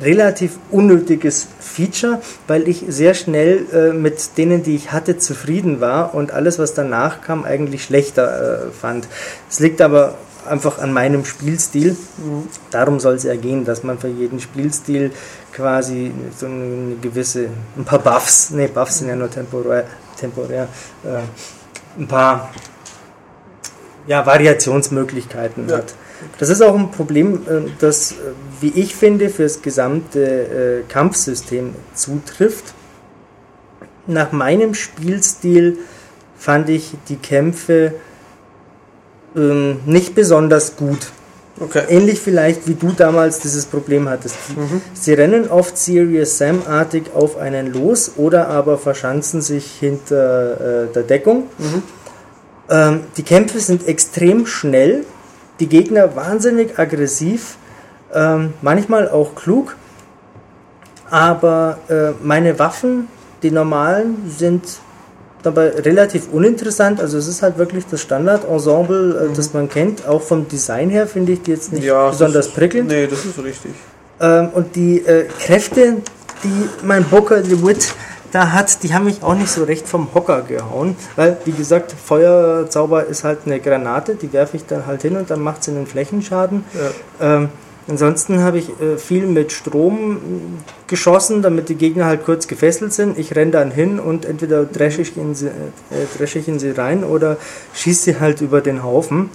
relativ unnötiges Feature, weil ich sehr schnell äh, mit denen, die ich hatte, zufrieden war und alles, was danach kam, eigentlich schlechter äh, fand. Es liegt aber einfach an meinem Spielstil. Mhm. Darum soll es ja gehen, dass man für jeden Spielstil quasi so eine gewisse, ein paar Buffs, ne, Buffs sind ja nur temporär, temporär äh, ein paar ja, Variationsmöglichkeiten ja. hat. Das ist auch ein Problem, äh, das, äh, wie ich finde, für das gesamte äh, Kampfsystem zutrifft. Nach meinem Spielstil fand ich die Kämpfe ähm, nicht besonders gut. Okay. Ähnlich vielleicht wie du damals dieses Problem hattest. Mhm. Sie rennen oft Serious Sam-artig auf einen los oder aber verschanzen sich hinter äh, der Deckung. Mhm. Ähm, die Kämpfe sind extrem schnell die Gegner wahnsinnig aggressiv, ähm, manchmal auch klug, aber äh, meine Waffen, die normalen, sind dabei relativ uninteressant. Also es ist halt wirklich das Standard-Ensemble, äh, mhm. das man kennt. Auch vom Design her finde ich die jetzt nicht ja, besonders ist, prickelnd. Nee, das ist richtig. Ähm, und die äh, Kräfte, die mein Booker the Wit da hat, die haben mich auch nicht so recht vom Hocker gehauen, weil, wie gesagt, Feuerzauber ist halt eine Granate, die werfe ich dann halt hin und dann macht sie einen Flächenschaden. Ja. Ähm, ansonsten habe ich äh, viel mit Strom geschossen, damit die Gegner halt kurz gefesselt sind. Ich renne dann hin und entweder dresche ich, in sie, äh, ich in sie rein oder schieße sie halt über den Haufen.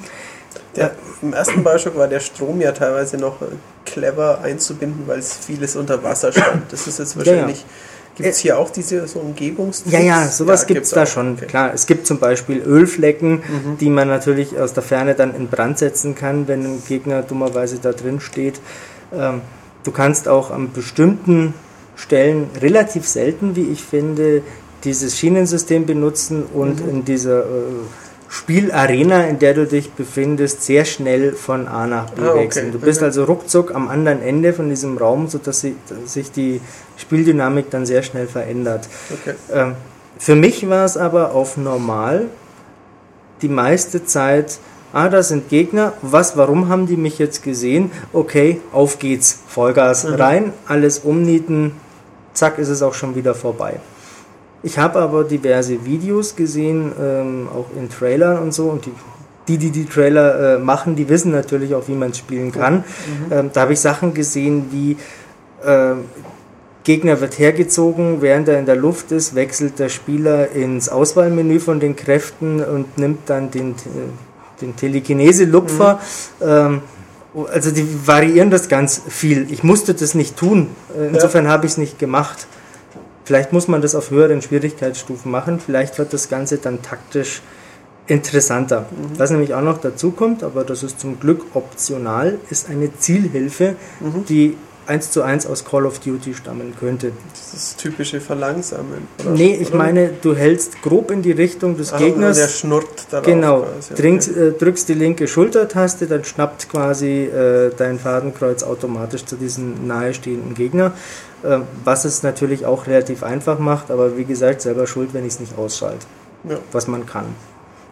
Der, Im ersten Bioshock war der Strom ja teilweise noch clever einzubinden, weil es vieles unter Wasser stand. Das ist jetzt wahrscheinlich... Ja, ja Gibt es hier auch diese so Umgebungstricks? Ja, ja, sowas ja, gibt es da auch. schon. Okay. Klar, es gibt zum Beispiel Ölflecken, mhm. die man natürlich aus der Ferne dann in Brand setzen kann, wenn ein Gegner dummerweise da drin steht. Ähm, du kannst auch an bestimmten Stellen relativ selten, wie ich finde, dieses Schienensystem benutzen und mhm. in dieser äh, Spielarena, in der du dich befindest, sehr schnell von A nach B ah, okay. wechseln. Du bist okay. also ruckzuck am anderen Ende von diesem Raum, sodass sich die Spieldynamik dann sehr schnell verändert. Okay. Ähm, für mich war es aber auf normal die meiste Zeit, ah, da sind Gegner, was, warum haben die mich jetzt gesehen? Okay, auf geht's, Vollgas mhm. rein, alles umnieten, zack, ist es auch schon wieder vorbei. Ich habe aber diverse Videos gesehen, ähm, auch in Trailern und so, und die, die, die die Trailer äh, machen, die wissen natürlich auch, wie man es spielen kann. Mhm. Ähm, da habe ich Sachen gesehen wie äh, Gegner wird hergezogen, während er in der Luft ist, wechselt der Spieler ins Auswahlmenü von den Kräften und nimmt dann den, den Telekinese-Lupfer. Mhm. Ähm, also die variieren das ganz viel. Ich musste das nicht tun. Äh, insofern ja. habe ich es nicht gemacht. Vielleicht muss man das auf höheren Schwierigkeitsstufen machen. Vielleicht wird das Ganze dann taktisch interessanter. Mhm. Was nämlich auch noch dazu kommt, aber das ist zum Glück optional, ist eine Zielhilfe, mhm. die eins zu eins aus Call of Duty stammen könnte. Das typische Verlangsamen. Oder? Nee, ich oder? meine, du hältst grob in die Richtung des ah, Gegners. Der schnurrt darauf. Genau. Quasi. Trinkst, äh, drückst die linke Schultertaste, dann schnappt quasi äh, dein Fadenkreuz automatisch zu diesem nahestehenden Gegner. Äh, was es natürlich auch relativ einfach macht, aber wie gesagt, selber schuld, wenn ich es nicht ausschalte. Ja. Was man kann.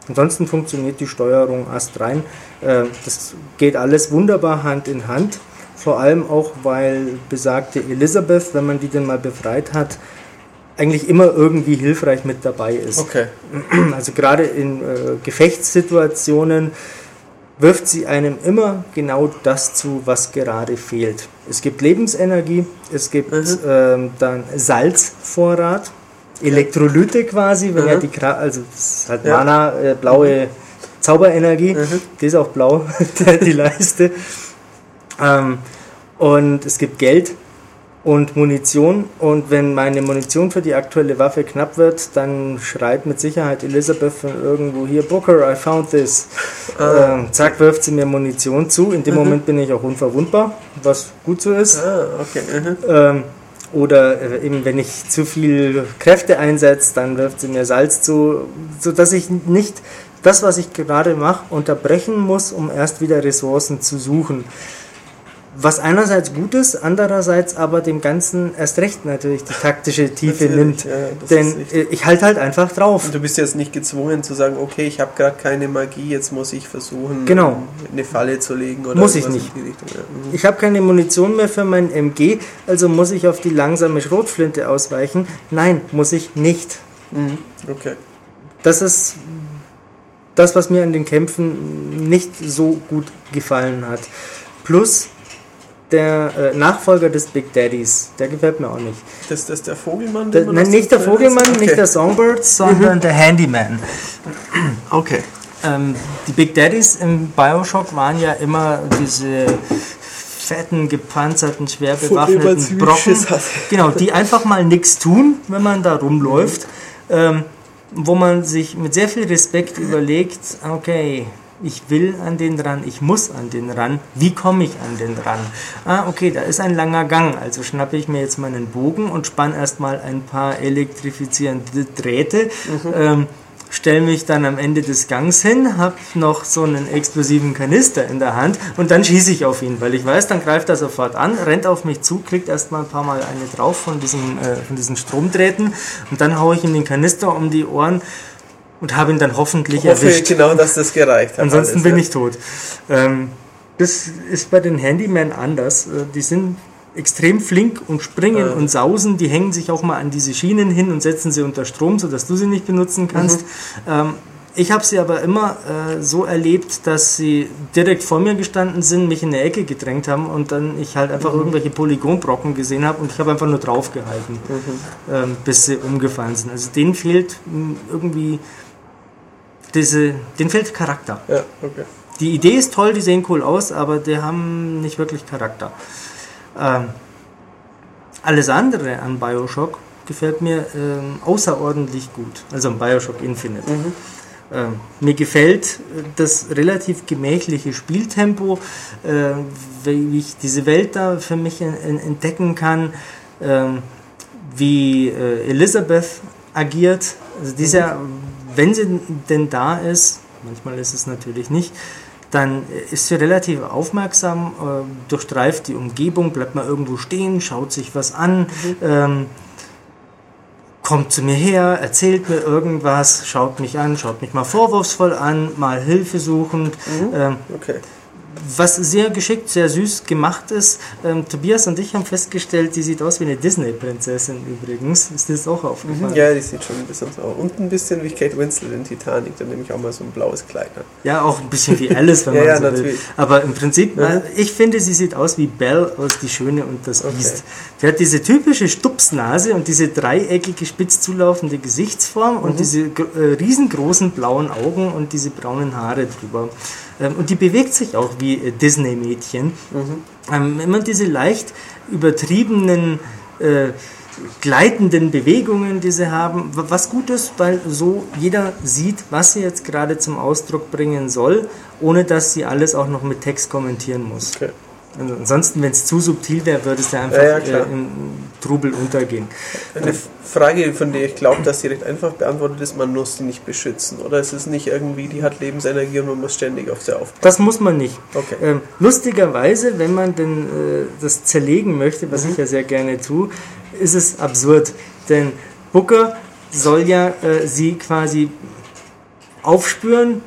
Ansonsten funktioniert die Steuerung astrein. Äh, das geht alles wunderbar Hand in Hand. Vor allem auch, weil besagte Elisabeth, wenn man die denn mal befreit hat, eigentlich immer irgendwie hilfreich mit dabei ist. Okay. Also gerade in äh, Gefechtssituationen wirft sie einem immer genau das zu, was gerade fehlt. Es gibt Lebensenergie, es gibt mhm. ähm, dann Salzvorrat, Elektrolyte quasi, wenn mhm. ja die also das ist halt ja. Mana, äh, blaue Zauberenergie, mhm. die ist auch blau, die Leiste. Ähm, und es gibt Geld und Munition. Und wenn meine Munition für die aktuelle Waffe knapp wird, dann schreit mit Sicherheit Elizabeth von irgendwo hier, Booker, I found this. Ah. Ähm, zack, wirft sie mir Munition zu. In dem mhm. Moment bin ich auch unverwundbar, was gut so ist. Ah, okay. Mhm. Ähm, oder äh, eben, wenn ich zu viel Kräfte einsetze, dann wirft sie mir Salz zu, sodass ich nicht das, was ich gerade mache, unterbrechen muss, um erst wieder Ressourcen zu suchen. Was einerseits gut ist, andererseits aber dem Ganzen erst recht natürlich die taktische Tiefe nimmt. Ja, Denn ich halte halt einfach drauf. Und du bist jetzt nicht gezwungen zu sagen, okay, ich habe gerade keine Magie, jetzt muss ich versuchen, genau. eine Falle zu legen oder Muss ich nicht. Ja. Mhm. Ich habe keine Munition mehr für mein MG, also muss ich auf die langsame Schrotflinte ausweichen. Nein, muss ich nicht. Mhm. Okay. Das ist das, was mir an den Kämpfen nicht so gut gefallen hat. Plus, der äh, Nachfolger des Big Daddies. Der gefällt mir auch nicht. Das, das ist der Vogelmann? Der, nein, nicht der Vogelmann, okay. nicht der Songbird, sondern mhm. der Handyman. Okay. Ähm, die Big Daddies im Bioshock waren ja immer diese fetten, gepanzerten, schwer bewaffneten Brocken. Genau, die einfach mal nichts tun, wenn man da rumläuft. Mhm. Ähm, wo man sich mit sehr viel Respekt überlegt, okay, ich will an den ran, ich muss an den ran, wie komme ich an den ran? Ah, okay, da ist ein langer Gang, also schnappe ich mir jetzt meinen Bogen und spanne erstmal ein paar elektrifizierende Drähte. Mhm. Ähm, stelle mich dann am Ende des Gangs hin, habe noch so einen explosiven Kanister in der Hand und dann schieße ich auf ihn, weil ich weiß, dann greift er sofort an, rennt auf mich zu, kriegt erstmal ein paar Mal eine drauf von diesen, äh, von diesen Stromdrähten und dann haue ich ihm den Kanister um die Ohren und habe ihn dann hoffentlich ich hoffe erwischt. genau, dass das gereicht hat. Ansonsten alles, bin ja. ich tot. Ähm, das ist bei den Handyman anders. Äh, die sind extrem flink und springen äh. und sausen. Die hängen sich auch mal an diese Schienen hin und setzen sie unter Strom, sodass du sie nicht benutzen kannst. Mhm. Ähm, ich habe sie aber immer äh, so erlebt, dass sie direkt vor mir gestanden sind, mich in eine Ecke gedrängt haben und dann ich halt einfach mhm. irgendwelche Polygonbrocken gesehen habe und ich habe einfach nur draufgehalten, mhm. ähm, bis sie umgefallen sind. Also denen fehlt hm, irgendwie diese, denen fehlt Charakter. Ja, okay. Die Idee ist toll, die sehen cool aus, aber die haben nicht wirklich Charakter. Ähm, alles andere an Bioshock gefällt mir ähm, außerordentlich gut. Also an Bioshock Infinite. Mhm. Ähm, mir gefällt das relativ gemächliche Spieltempo, äh, wie ich diese Welt da für mich en en entdecken kann, ähm, wie äh, Elizabeth agiert. Also dieser mhm wenn sie denn da ist, manchmal ist es natürlich nicht, dann ist sie relativ aufmerksam, äh, durchstreift die Umgebung, bleibt mal irgendwo stehen, schaut sich was an, mhm. ähm, kommt zu mir her, erzählt mir irgendwas, schaut mich an, schaut mich mal vorwurfsvoll an, mal hilfesuchend. Mhm. Ähm, okay was sehr geschickt, sehr süß gemacht ist. Ähm, Tobias und ich haben festgestellt, die sieht aus wie eine Disney-Prinzessin übrigens. Ist das auch aufgefallen? Mhm, ja, die sieht schon ein bisschen so aus. Und ein bisschen wie Kate Winslet in Titanic, da nehme ich auch mal so ein blaues Kleid an. Ja, auch ein bisschen wie Alice, wenn ja, man ja, so natürlich. will. Aber im Prinzip, mhm. ich finde, sie sieht aus wie Belle aus Die Schöne und das okay. Biest. Sie hat diese typische Stupsnase und diese dreieckige, spitz zulaufende Gesichtsform mhm. und diese äh, riesengroßen blauen Augen und diese braunen Haare drüber. Ähm, und die bewegt sich auch wie äh, Disney-Mädchen. Mhm. Ähm, immer diese leicht übertriebenen, äh, gleitenden Bewegungen, die sie haben, was gut ist, weil so jeder sieht, was sie jetzt gerade zum Ausdruck bringen soll, ohne dass sie alles auch noch mit Text kommentieren muss. Okay. Also ansonsten, wenn es zu subtil wäre, würde es ja einfach Ja, ja, äh, im Trubel untergehen. Eine Frage, von der ich glaube, dass sie recht einfach beantwortet ist, man muss sie nicht beschützen. Oder ist es nicht irgendwie, die hat Lebensenergie und man muss ständig auf sie aufpassen? Das muss man nicht. Okay. Ähm, lustigerweise, wenn man denn äh, das zerlegen möchte, was ich ja sehr gerne tue, ist es absurd. Denn Booker soll ja äh, sie quasi aufspüren,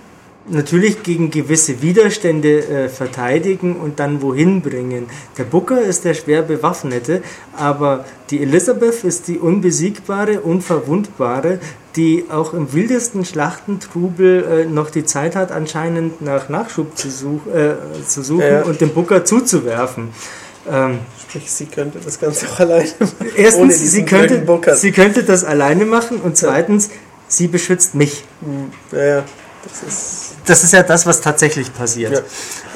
natürlich gegen gewisse Widerstände äh, verteidigen und dann wohin bringen. Der Booker ist der schwer bewaffnete, aber die Elizabeth ist die unbesiegbare, unverwundbare, die auch im wildesten Schlachtentrubel äh, noch die Zeit hat, anscheinend nach Nachschub zu, such, äh, zu suchen Ja. und den Booker zuzuwerfen. Ähm, Sprich, sie könnte das Ganze auch alleine machen. erstens, sie könnte, sie könnte das alleine machen und zweitens, sie beschützt mich. Hm, Ja, ja, das ist. Das ist ja das, was tatsächlich passiert.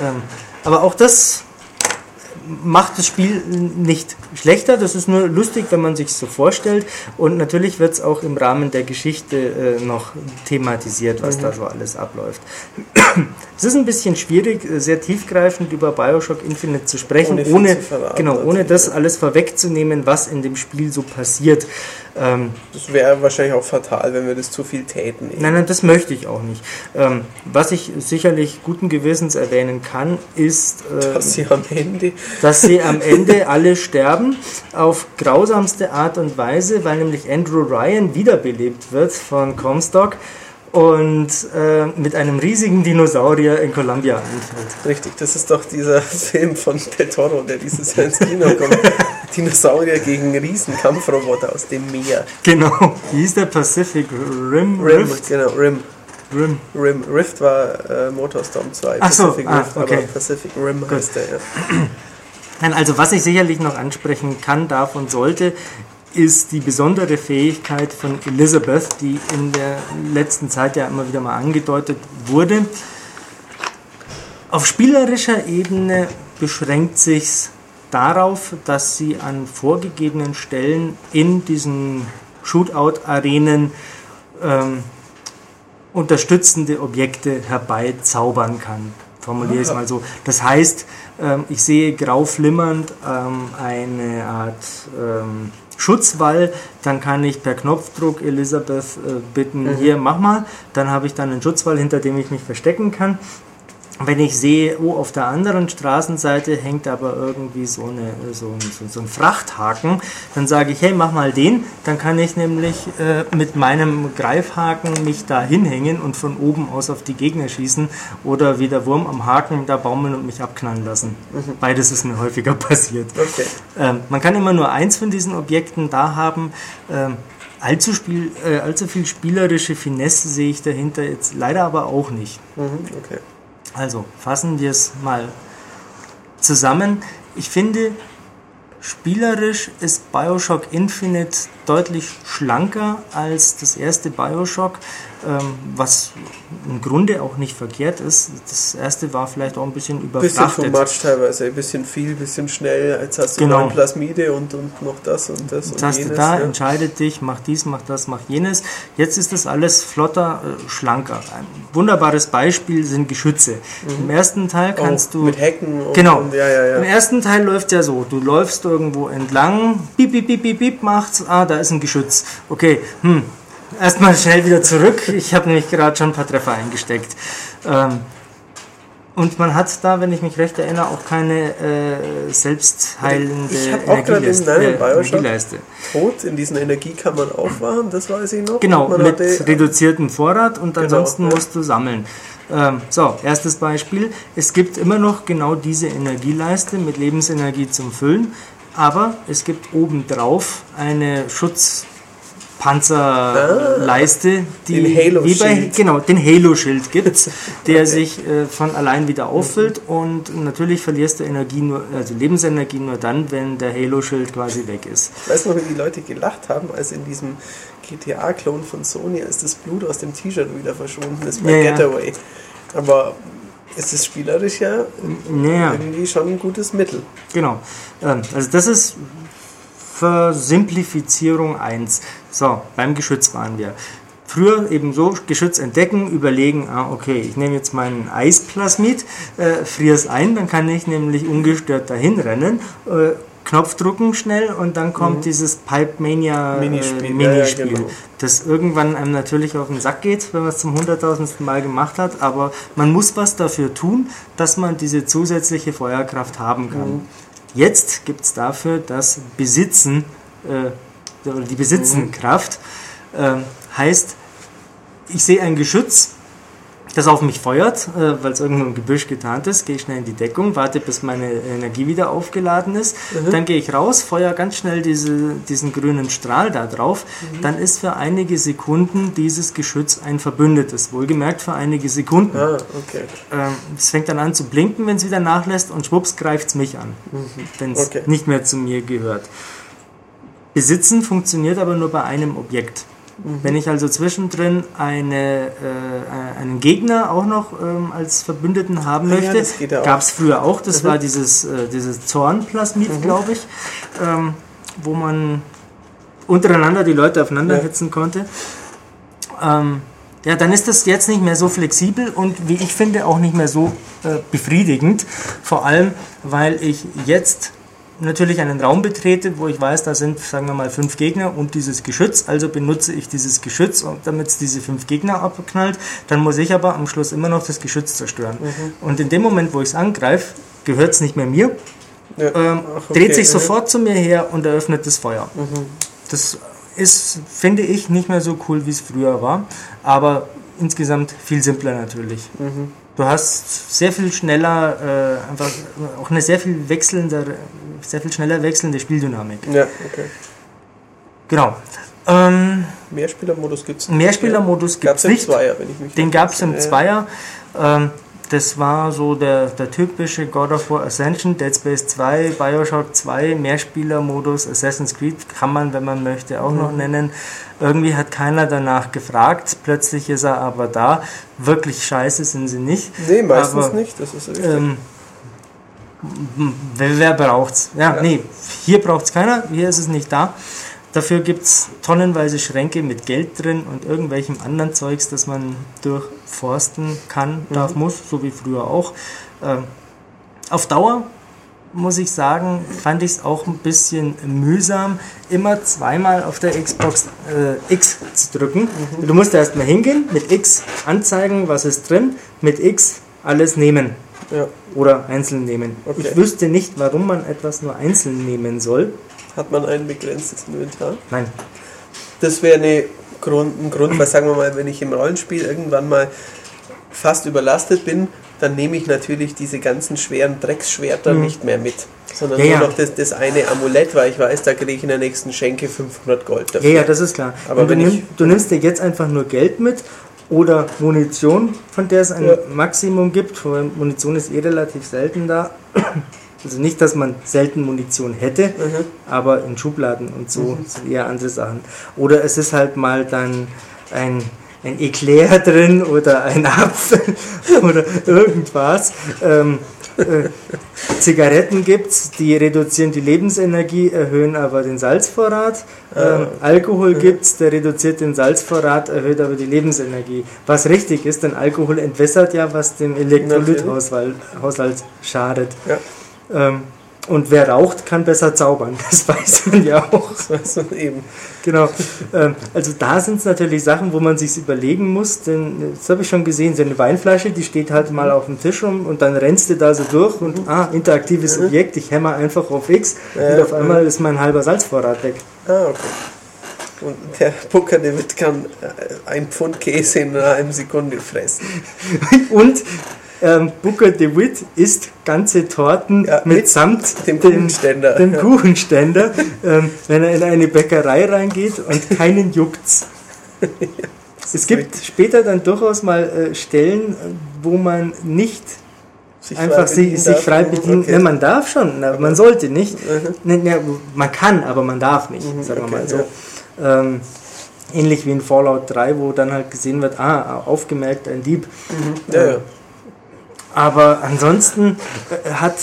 Ja. Ähm, aber auch das macht das Spiel nicht schlechter. Das ist nur lustig, wenn man sich so vorstellt. Und natürlich wird es auch im Rahmen der Geschichte äh, noch thematisiert, was Mhm. da so alles abläuft. es ist ein bisschen schwierig, äh, sehr tiefgreifend über Bioshock Infinite zu sprechen, Ohne ohne, zu verraten, genau, ohne das alles vorwegzunehmen, was in dem Spiel so passiert. Ähm, Das wäre wahrscheinlich auch fatal, wenn wir das zu viel täten. Nein, nein, das möchte ich auch nicht. Ähm, was ich sicherlich guten Gewissens erwähnen kann, ist, äh, Dass sie am Ende. dass sie am Ende alle sterben auf grausamste Art und Weise, weil nämlich Andrew Ryan wiederbelebt wird von Comstock und äh, mit einem riesigen Dinosaurier in Columbia einfällt. Richtig, das ist doch dieser Film von Del Toro, der dieses Jahr ins Kino kommt. Dinosaurier gegen Riesenkampfroboter aus dem Meer. Genau, wie hieß der Pacific Rim? Rim, Rift? genau, Rim. Rim. Rim. Rift war äh, Motorstorm 2. Ach so, Pacific ah, Rift, aber okay. Pacific Rim heißt der, ja. Nein, also was ich sicherlich noch ansprechen kann, darf und sollte, ist die besondere Fähigkeit von Elizabeth, die in der letzten Zeit ja immer wieder mal angedeutet wurde. Auf spielerischer Ebene beschränkt sich's darauf, dass sie an vorgegebenen Stellen in diesen Shootout-Arenen ähm, unterstützende Objekte herbeizaubern kann. Formuliere ich es mal so. Das heißt, ähm, ich sehe grau flimmernd ähm, eine Art ähm, Schutzwall, dann kann ich per Knopfdruck Elisabeth äh, bitten, hier mach mal, dann habe ich dann einen Schutzwall, hinter dem ich mich verstecken kann. Wenn ich sehe, oh, auf der anderen Straßenseite hängt aber irgendwie so, eine, so, ein, so, so ein Frachthaken, dann sage ich, hey, mach mal den, dann kann ich nämlich äh, mit meinem Greifhaken mich da hinhängen und von oben aus auf die Gegner schießen oder wie der Wurm am Haken da baumeln und mich abknallen lassen. Beides ist mir häufiger passiert. Okay. Ähm, man kann immer nur eins von diesen Objekten da haben. Ähm, allzu, Spiel, äh, allzu viel spielerische Finesse sehe ich dahinter jetzt leider aber auch nicht. Mhm, okay. Also fassen wir es mal zusammen. Ich finde, spielerisch ist Bioshock Infinite deutlich schlanker als das erste Bioshock, was im Grunde auch nicht verkehrt ist. Das erste war vielleicht auch ein bisschen Bisschen too überfrachtet. much teilweise, ein bisschen viel, ein bisschen schnell. Jetzt hast du Genau. neun Plasmide und, und noch das und das Jetzt und hast du jenes. da, ja. entscheidet dich, mach dies, mach das, mach jenes. Jetzt ist das alles flotter, äh, schlanker. Ein wunderbares Beispiel sind Geschütze. Im ersten Teil kannst oh, du mit Hecken und, Genau. und ja, ja, Im ersten Teil läuft ja so, du läufst irgendwo entlang, piep, piep, piep, piep, piep, macht's, ah, da ist ein Geschütz. Okay, hm, erstmal schnell wieder zurück, ich habe nämlich gerade schon ein paar Treffer eingesteckt. Ähm, und man hat da, wenn ich mich recht erinnere, auch keine äh, selbstheilende Ich hab auch gerade Energieleiste. in deinem äh, Bioshock-. Tot in diesen Energiekammern aufwachen, das weiß ich noch. Genau, mit hatte- reduziertem Vorrat und Genau, ansonsten ja. musst du sammeln. Ähm, so, erstes Beispiel. Es gibt immer noch genau diese Energieleiste mit Lebensenergie zum Füllen, aber es gibt obendrauf eine Schutzpanzerleiste, die Den Halo wie bei, genau, den Halo-Schild gibt, der Okay. sich äh, von allein wieder auffüllt und natürlich verlierst du Energie nur, also Lebensenergie nur dann, wenn der Halo-Schild quasi weg ist. Ich weiß noch, wie die Leute gelacht haben, als in diesem GTA-Klon von Sony ist das Blut aus dem T-Shirt wieder verschwunden ist bei Ja, ja. Getaway. Aber es ist spielerisch ja Ja. irgendwie schon ein gutes Mittel. Genau. Ähm, Also das ist Versimplifizierung 1. So, beim Geschütz waren wir. früher eben so Geschütz entdecken, überlegen, ah, okay, ich nehme jetzt meinen Eisplasmid, äh, friere es ein, dann kann ich nämlich ungestört dahin rennen. Äh, Knopf drücken schnell und dann kommt mhm. dieses Pipe Mania Minispiel, äh, Minispiel ja, ja, genau. das irgendwann einem natürlich auf den Sack geht, wenn man es zum hunderttausendsten Mal gemacht hat, aber man muss was dafür tun, dass man diese zusätzliche Feuerkraft haben kann. Mhm. Jetzt gibt es dafür das Besitzen, äh, oder die Besitzenkraft, äh, heißt, ich sehe ein Geschütz, das auf mich feuert, äh, weil es irgendwo im Gebüsch getarnt ist, gehe ich schnell in die Deckung, warte, bis meine Energie wieder aufgeladen ist, mhm. dann gehe ich raus, feuer ganz schnell diese, diesen grünen Strahl da drauf, mhm. dann ist für einige Sekunden dieses Geschütz ein Verbündetes, wohlgemerkt für einige Sekunden. Ah, okay. Ähm, es fängt dann an zu blinken, wenn es wieder nachlässt und schwupps greift es mich an, mhm. wenn es okay. nicht mehr zu mir gehört. Besitzen funktioniert aber nur bei einem Objekt. Mhm. Wenn ich also zwischendrin eine, äh, einen Gegner auch noch ähm, als Verbündeten haben möchte, ja, gab es früher auch, das mhm. war dieses, äh, dieses Zornplasmid, mhm. glaube ich, ähm, wo man untereinander die Leute aufeinander ja. hetzen konnte. Ähm, ja, dann ist das jetzt nicht mehr so flexibel und wie ich finde auch nicht mehr so äh, befriedigend. Vor allem, weil ich jetzt natürlich einen Raum betrete, wo ich weiß, da sind, sagen wir mal, fünf Gegner und dieses Geschütz, also benutze ich dieses Geschütz, damit es diese fünf Gegner abknallt, dann muss ich aber am Schluss immer noch das Geschütz zerstören. Mhm. Und in dem Moment, wo ich es angreife, gehört es nicht mehr mir, ja. ähm, Ach, okay. dreht sich mhm. sofort zu mir her und eröffnet das Feuer. Mhm. Das ist, finde ich, nicht mehr so cool, wie es früher war, aber insgesamt viel simpler natürlich. Mhm. Du hast sehr viel schneller, äh, einfach auch eine sehr viel wechselnde, sehr viel schneller wechselnde Spieldynamik. Ja, okay. Genau. Ähm, Mehrspielermodus gibt es nicht. Mehrspielermodus gibt es nicht. Zweier, wenn ich mich Den gab es im Zweier. Ähm, das war so der, der typische God of War Ascension, Dead Space 2, Bioshock 2, Mehrspieler-Modus, Assassin's Creed kann man, wenn man möchte, auch mhm. noch nennen. Irgendwie hat keiner danach gefragt, plötzlich ist er aber da. Wirklich scheiße sind sie nicht. Nee, meistens aber, nicht, das ist richtig. Ähm, wer, wer braucht's? Ja, ja. nee, hier braucht es keiner, hier ist es nicht da. Dafür gibt es tonnenweise Schränke mit Geld drin und irgendwelchem anderen Zeugs, das man durchforsten kann, mhm. darf, muss, so wie früher auch. Ähm, auf Dauer muss ich sagen, fand ich es auch ein bisschen mühsam, immer zweimal auf der Xbox äh, X zu drücken. Mhm. Du musst erstmal hingehen, mit X anzeigen, was ist drin, mit X alles nehmen. Ja. Oder einzeln nehmen. Okay. Ich wüsste nicht, warum man etwas nur einzeln nehmen soll. Hat man ein begrenztes Inventar? Nein. Das wäre eine Grund, ein Grund, weil sagen wir mal, wenn ich im Rollenspiel irgendwann mal fast überlastet bin, dann nehme ich natürlich diese ganzen schweren Drecksschwerter mhm. nicht mehr mit. Sondern ja, nur ja. noch das, das, eine Amulett, weil ich weiß, da kriege ich in der nächsten Schenke 500 Gold dafür. Ja, ja, das ist klar. Aber du, nimm, du nimmst dir jetzt einfach nur Geld mit oder Munition, von der es ein ja. Maximum gibt. Munition ist eh relativ selten da. Also nicht, dass man selten Munition hätte, mhm. aber in Schubladen und so mhm. sind eher andere Sachen. Oder es ist halt mal dann ein, ein Eclair drin oder ein Apfel oder irgendwas. Ähm, äh, Zigaretten gibt es, die reduzieren die Lebensenergie, erhöhen aber den Salzvorrat. Ähm, Alkohol gibt es, der reduziert den Salzvorrat, erhöht aber die Lebensenergie. Was richtig ist, denn Alkohol entwässert ja, was dem Elektrolythaushalt schadet. Ja. Ähm, und wer raucht, kann besser zaubern. Das weiß man ja auch. Das weiß man eben. Genau. Ähm, also da sind es natürlich Sachen, wo man sich überlegen muss. Denn das habe ich schon gesehen. So eine Weinflasche, die steht halt mal auf dem Tisch rum und dann rennst du da so durch und ah, interaktives mhm. Objekt. Ich hämmer einfach auf X und auf einmal ist mein halber Salzvorrat weg. Ah, okay. Und der Booker David kann äh, ein Pfund Käse in einer Sekunde fressen. und ähm, Booker DeWitt isst ganze Torten ja, mitsamt dem Kuchenständer. Dem, dem Kuchenständer, ähm, wenn er in eine Bäckerei reingeht und keinen juckt's. ja, es gibt richtig. später dann durchaus mal äh, Stellen, wo man nicht sich einfach frei sich, sich frei bedienen. Okay. Ne, man darf schon, na, man sollte nicht. Mhm. Ne, ne, man kann, aber man darf nicht, mhm, sagen wir okay, mal so. Ja. Ähm, ähnlich wie in Fallout 3, wo dann halt gesehen wird, ah, aufgemerkt, ein Dieb. Mhm. Ja, äh, ja. Aber ansonsten äh, hat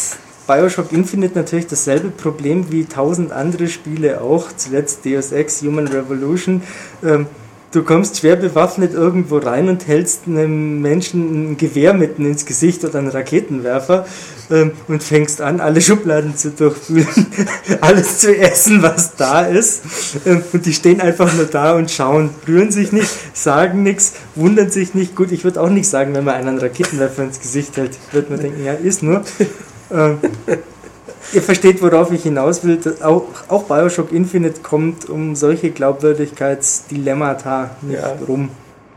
Bioshock Infinite natürlich dasselbe Problem wie tausend andere Spiele auch, zuletzt Deus Ex, Human Revolution. Ähm, du kommst schwer bewaffnet irgendwo rein und hältst einem Menschen ein Gewehr mitten ins Gesicht oder einen Raketenwerfer ähm, und fängst an, alle Schubladen zu durchfühlen, alles zu essen, was da ist. Ähm, und die stehen einfach nur da und schauen, rühren sich nicht, sagen nichts, wundern sich nicht. Gut, ich würde auch nicht sagen, wenn man einen Raketenwerfer ins Gesicht hält, würde man denken, ja, ist nur. Ähm, ihr versteht, worauf ich hinaus will. Auch, auch Bioshock Infinite kommt um solche Glaubwürdigkeitsdilemmata nicht ja. rum.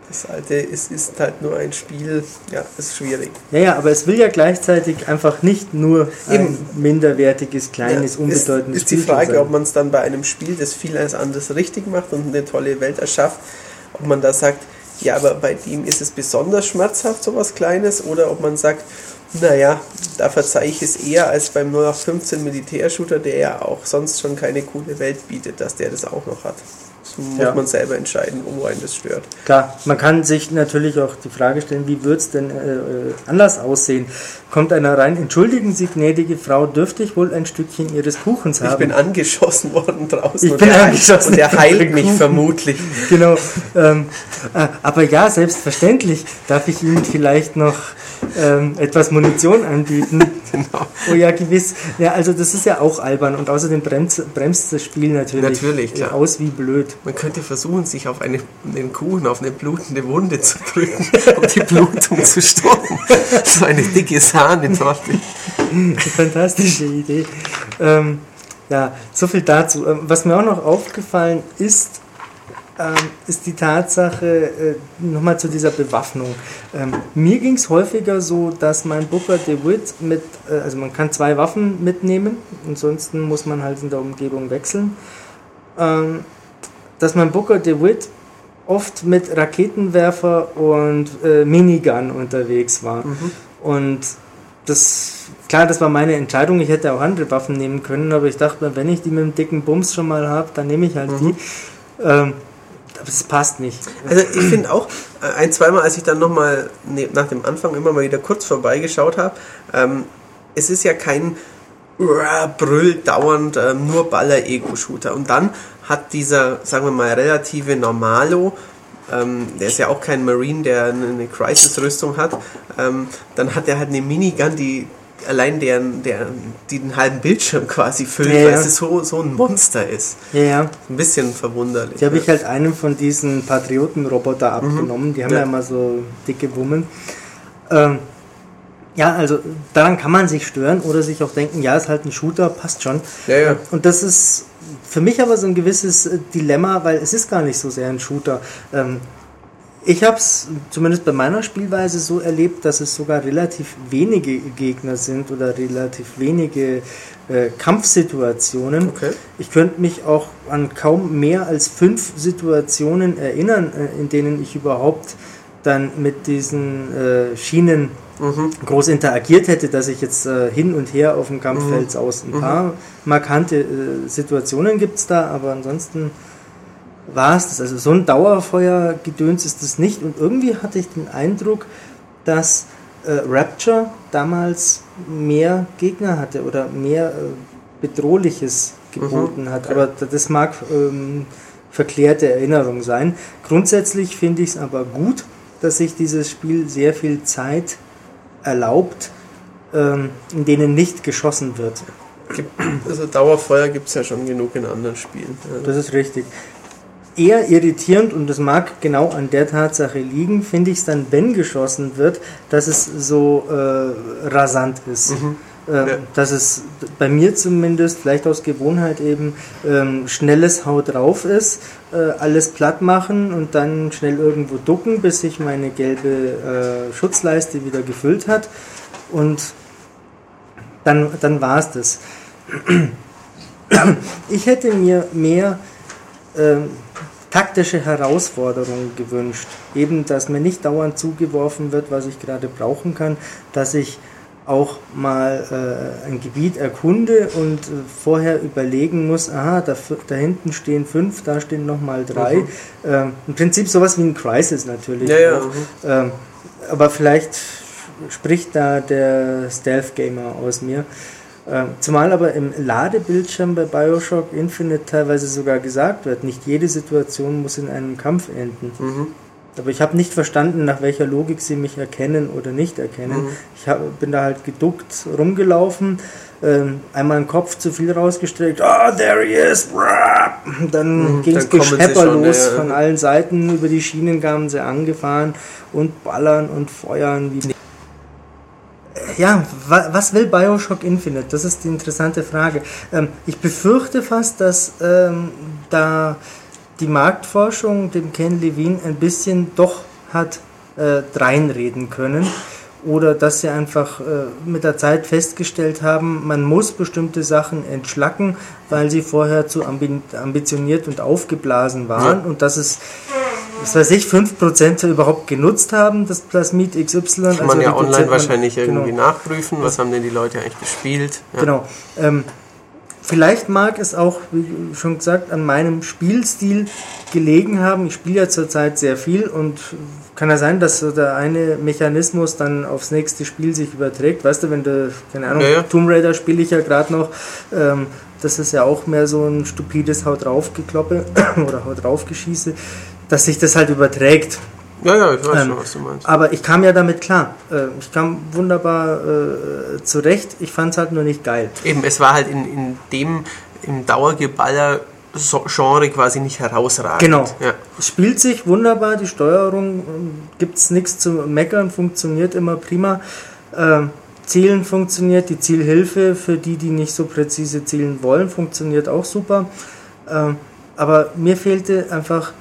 Das alte, es ist halt nur ein Spiel, ja, ist schwierig. Ja, ja, aber es will ja gleichzeitig einfach nicht nur Eben. ein minderwertiges, kleines, ja, unbedeutendes Spiel. Ist die Frage, sein. ob man es dann bei einem Spiel, das viel als anderes richtig macht und eine tolle Welt erschafft, ob man da sagt, ja, aber bei dem ist es besonders schmerzhaft, sowas Kleines, oder ob man sagt, naja, da verzeihe ich es eher als beim 0815 Militärshooter, der ja auch sonst schon keine coole Welt bietet, dass der das auch noch hat. Das muss ja. man selber entscheiden, wo einen das stört. Klar, man kann sich natürlich auch die Frage stellen, wie wird es denn äh, äh, anders aussehen? Kommt einer rein, entschuldigen Sie, gnädige Frau, dürfte ich wohl ein Stückchen Ihres Kuchens haben? Ich bin angeschossen worden draußen. Ich bin der angeschossen. Und der heilt mich vermutlich. Genau. Ähm, äh, aber ja, selbstverständlich darf ich Ihnen vielleicht noch ähm, etwas Munition anbieten. genau. Oh ja, gewiss. Ja, also das ist ja auch albern und außerdem bremst, bremst das Spiel natürlich, natürlich klar. aus wie blöd. Man könnte versuchen, sich auf eine, einen Kuchen, auf eine blutende Wunde zu drücken, um die Blutung zu stoppen. So eine dicke Sahnetorte. Fantastische Idee. Ähm, ja, so viel dazu. Ähm, was mir auch noch aufgefallen ist, ähm, ist die Tatsache, äh, nochmal zu dieser Bewaffnung. Ähm, mir ging es häufiger so, dass mein Booker DeWitt mit, äh, also man kann zwei Waffen mitnehmen, ansonsten muss man halt in der Umgebung wechseln, ähm, dass mein Booker DeWitt oft mit Raketenwerfer und äh, Minigun unterwegs war. Mhm. Und das, klar, das war meine Entscheidung. Ich hätte auch andere Waffen nehmen können, aber ich dachte, wenn ich die mit dem dicken Bums schon mal habe, dann nehme ich halt mhm. die. Ähm, es passt nicht. Also ich finde auch, äh, ein, zweimal, als ich dann nochmal ne, nach dem Anfang immer mal wieder kurz vorbeigeschaut habe, ähm, es ist ja kein Brüll dauernd äh, nur Baller-Ego-Shooter. Und dann hat dieser, sagen wir mal, relative Normalo, ähm, der ist ja auch kein Marine, der eine Crisis-Rüstung hat, ähm, dann hat er halt eine Minigun, die allein deren, der, die den halben Bildschirm quasi füllt, ja, weil es so, so ein Monster ist. Ja, ja. Ein bisschen verwunderlich. Die habe ich halt einem von diesen Patrioten-Roboter mhm. abgenommen. Mhm. Die haben ja. ja immer so dicke Wummen. Ähm, ja, also daran kann man sich stören oder sich auch denken, ja, ist halt ein Shooter, passt schon. Ja, ja. Und das ist für mich aber so ein gewisses Dilemma, weil es ist gar nicht so sehr ein Shooter. Ähm, ich habe es zumindest bei meiner Spielweise so erlebt, dass es sogar relativ wenige Gegner sind oder relativ wenige äh, Kampfsituationen. Okay. Ich könnte mich auch an kaum mehr als fünf Situationen erinnern, äh, in denen ich überhaupt dann mit diesen äh, Schienen mhm. groß interagiert hätte, dass ich jetzt äh, hin und her auf dem Kampffeld mhm. aus. Ein mhm. paar markante äh, Situationen gibt es da, aber ansonsten war es das. Also so ein Dauerfeuergedöns ist es nicht. Und irgendwie hatte ich den Eindruck, dass äh, Rapture damals mehr Gegner hatte oder mehr äh, Bedrohliches geboten mhm, hat. Aber das mag ähm, verklärte Erinnerung sein. Grundsätzlich finde ich es aber gut, dass sich dieses Spiel sehr viel Zeit erlaubt, ähm, in denen nicht geschossen wird. Also Dauerfeuer gibt es ja schon genug in anderen Spielen. Das ist richtig eher irritierend und das mag genau an der Tatsache liegen, finde ich es dann, wenn geschossen wird, dass es so äh, rasant ist. Mhm. Ähm, ja. Dass es bei mir zumindest, vielleicht aus Gewohnheit eben, ähm, schnelles Haut drauf ist, äh, alles platt machen und dann schnell irgendwo ducken, bis sich meine gelbe äh, Schutzleiste wieder gefüllt hat und dann, dann war es das. ich hätte mir mehr ähm, taktische Herausforderung gewünscht. Eben, dass mir nicht dauernd zugeworfen wird, was ich gerade brauchen kann, dass ich auch mal äh, ein Gebiet erkunde und äh, vorher überlegen muss, aha, da, da, hinten stehen fünf, da stehen nochmal drei. Mhm. Ähm, Im Prinzip sowas wie ein Crisis natürlich. Ja, ja. Mhm. Ähm, aber vielleicht spricht da der Stealth-Gamer aus mir. Ähm, zumal aber im Ladebildschirm bei Bioshock Infinite teilweise sogar gesagt wird, nicht jede Situation muss in einem Kampf enden. Mhm. Aber ich habe nicht verstanden, nach welcher Logik sie mich erkennen oder nicht erkennen. Mhm. Ich hab, bin da halt geduckt rumgelaufen, ähm, einmal den Kopf zu viel rausgestreckt, ah, oh, there he is, dann mhm, ging es Geschepper los von allen Seiten, über die Schienen kamen sie angefahren und ballern und feuern wie ja, was will Bioshock Infinite? Das ist die interessante Frage. Ähm, ich befürchte fast, dass ähm, da die Marktforschung dem Ken Levine ein bisschen doch hat äh, dreinreden können oder dass sie einfach äh, mit der Zeit festgestellt haben, man muss bestimmte Sachen entschlacken, weil sie vorher zu ambitioniert und aufgeblasen waren ja. und dass es was weiß ich, 5% überhaupt genutzt haben, das Plasmid XY. Kann man also ja online wahrscheinlich man, irgendwie genau. nachprüfen, was haben denn die Leute eigentlich gespielt. Ja. Genau. Ähm, vielleicht mag es auch, wie schon gesagt, an meinem Spielstil gelegen haben. Ich spiele ja zurzeit sehr viel und kann ja sein, dass so der eine Mechanismus dann aufs nächste Spiel sich überträgt. Weißt du, wenn du, keine Ahnung, ja, ja. Tomb Raider spiele ich ja gerade noch. Ähm, das ist ja auch mehr so ein stupides Haut drauf gekloppe oder Haut drauf geschieße dass sich das halt überträgt. Ja, ja, ich weiß ähm, schon, was du meinst. Aber ich kam ja damit klar. Äh, ich kam wunderbar äh, zurecht. Ich fand es halt nur nicht geil. Eben, es war halt in, in dem, im Dauergeballer Genre quasi nicht herausragend. Genau. Ja. Spielt sich wunderbar, die Steuerung äh, gibt es nichts zu meckern, funktioniert immer prima. Äh, Zielen funktioniert, die Zielhilfe für die, die nicht so präzise zielen wollen, funktioniert auch super. Äh, aber mir fehlte einfach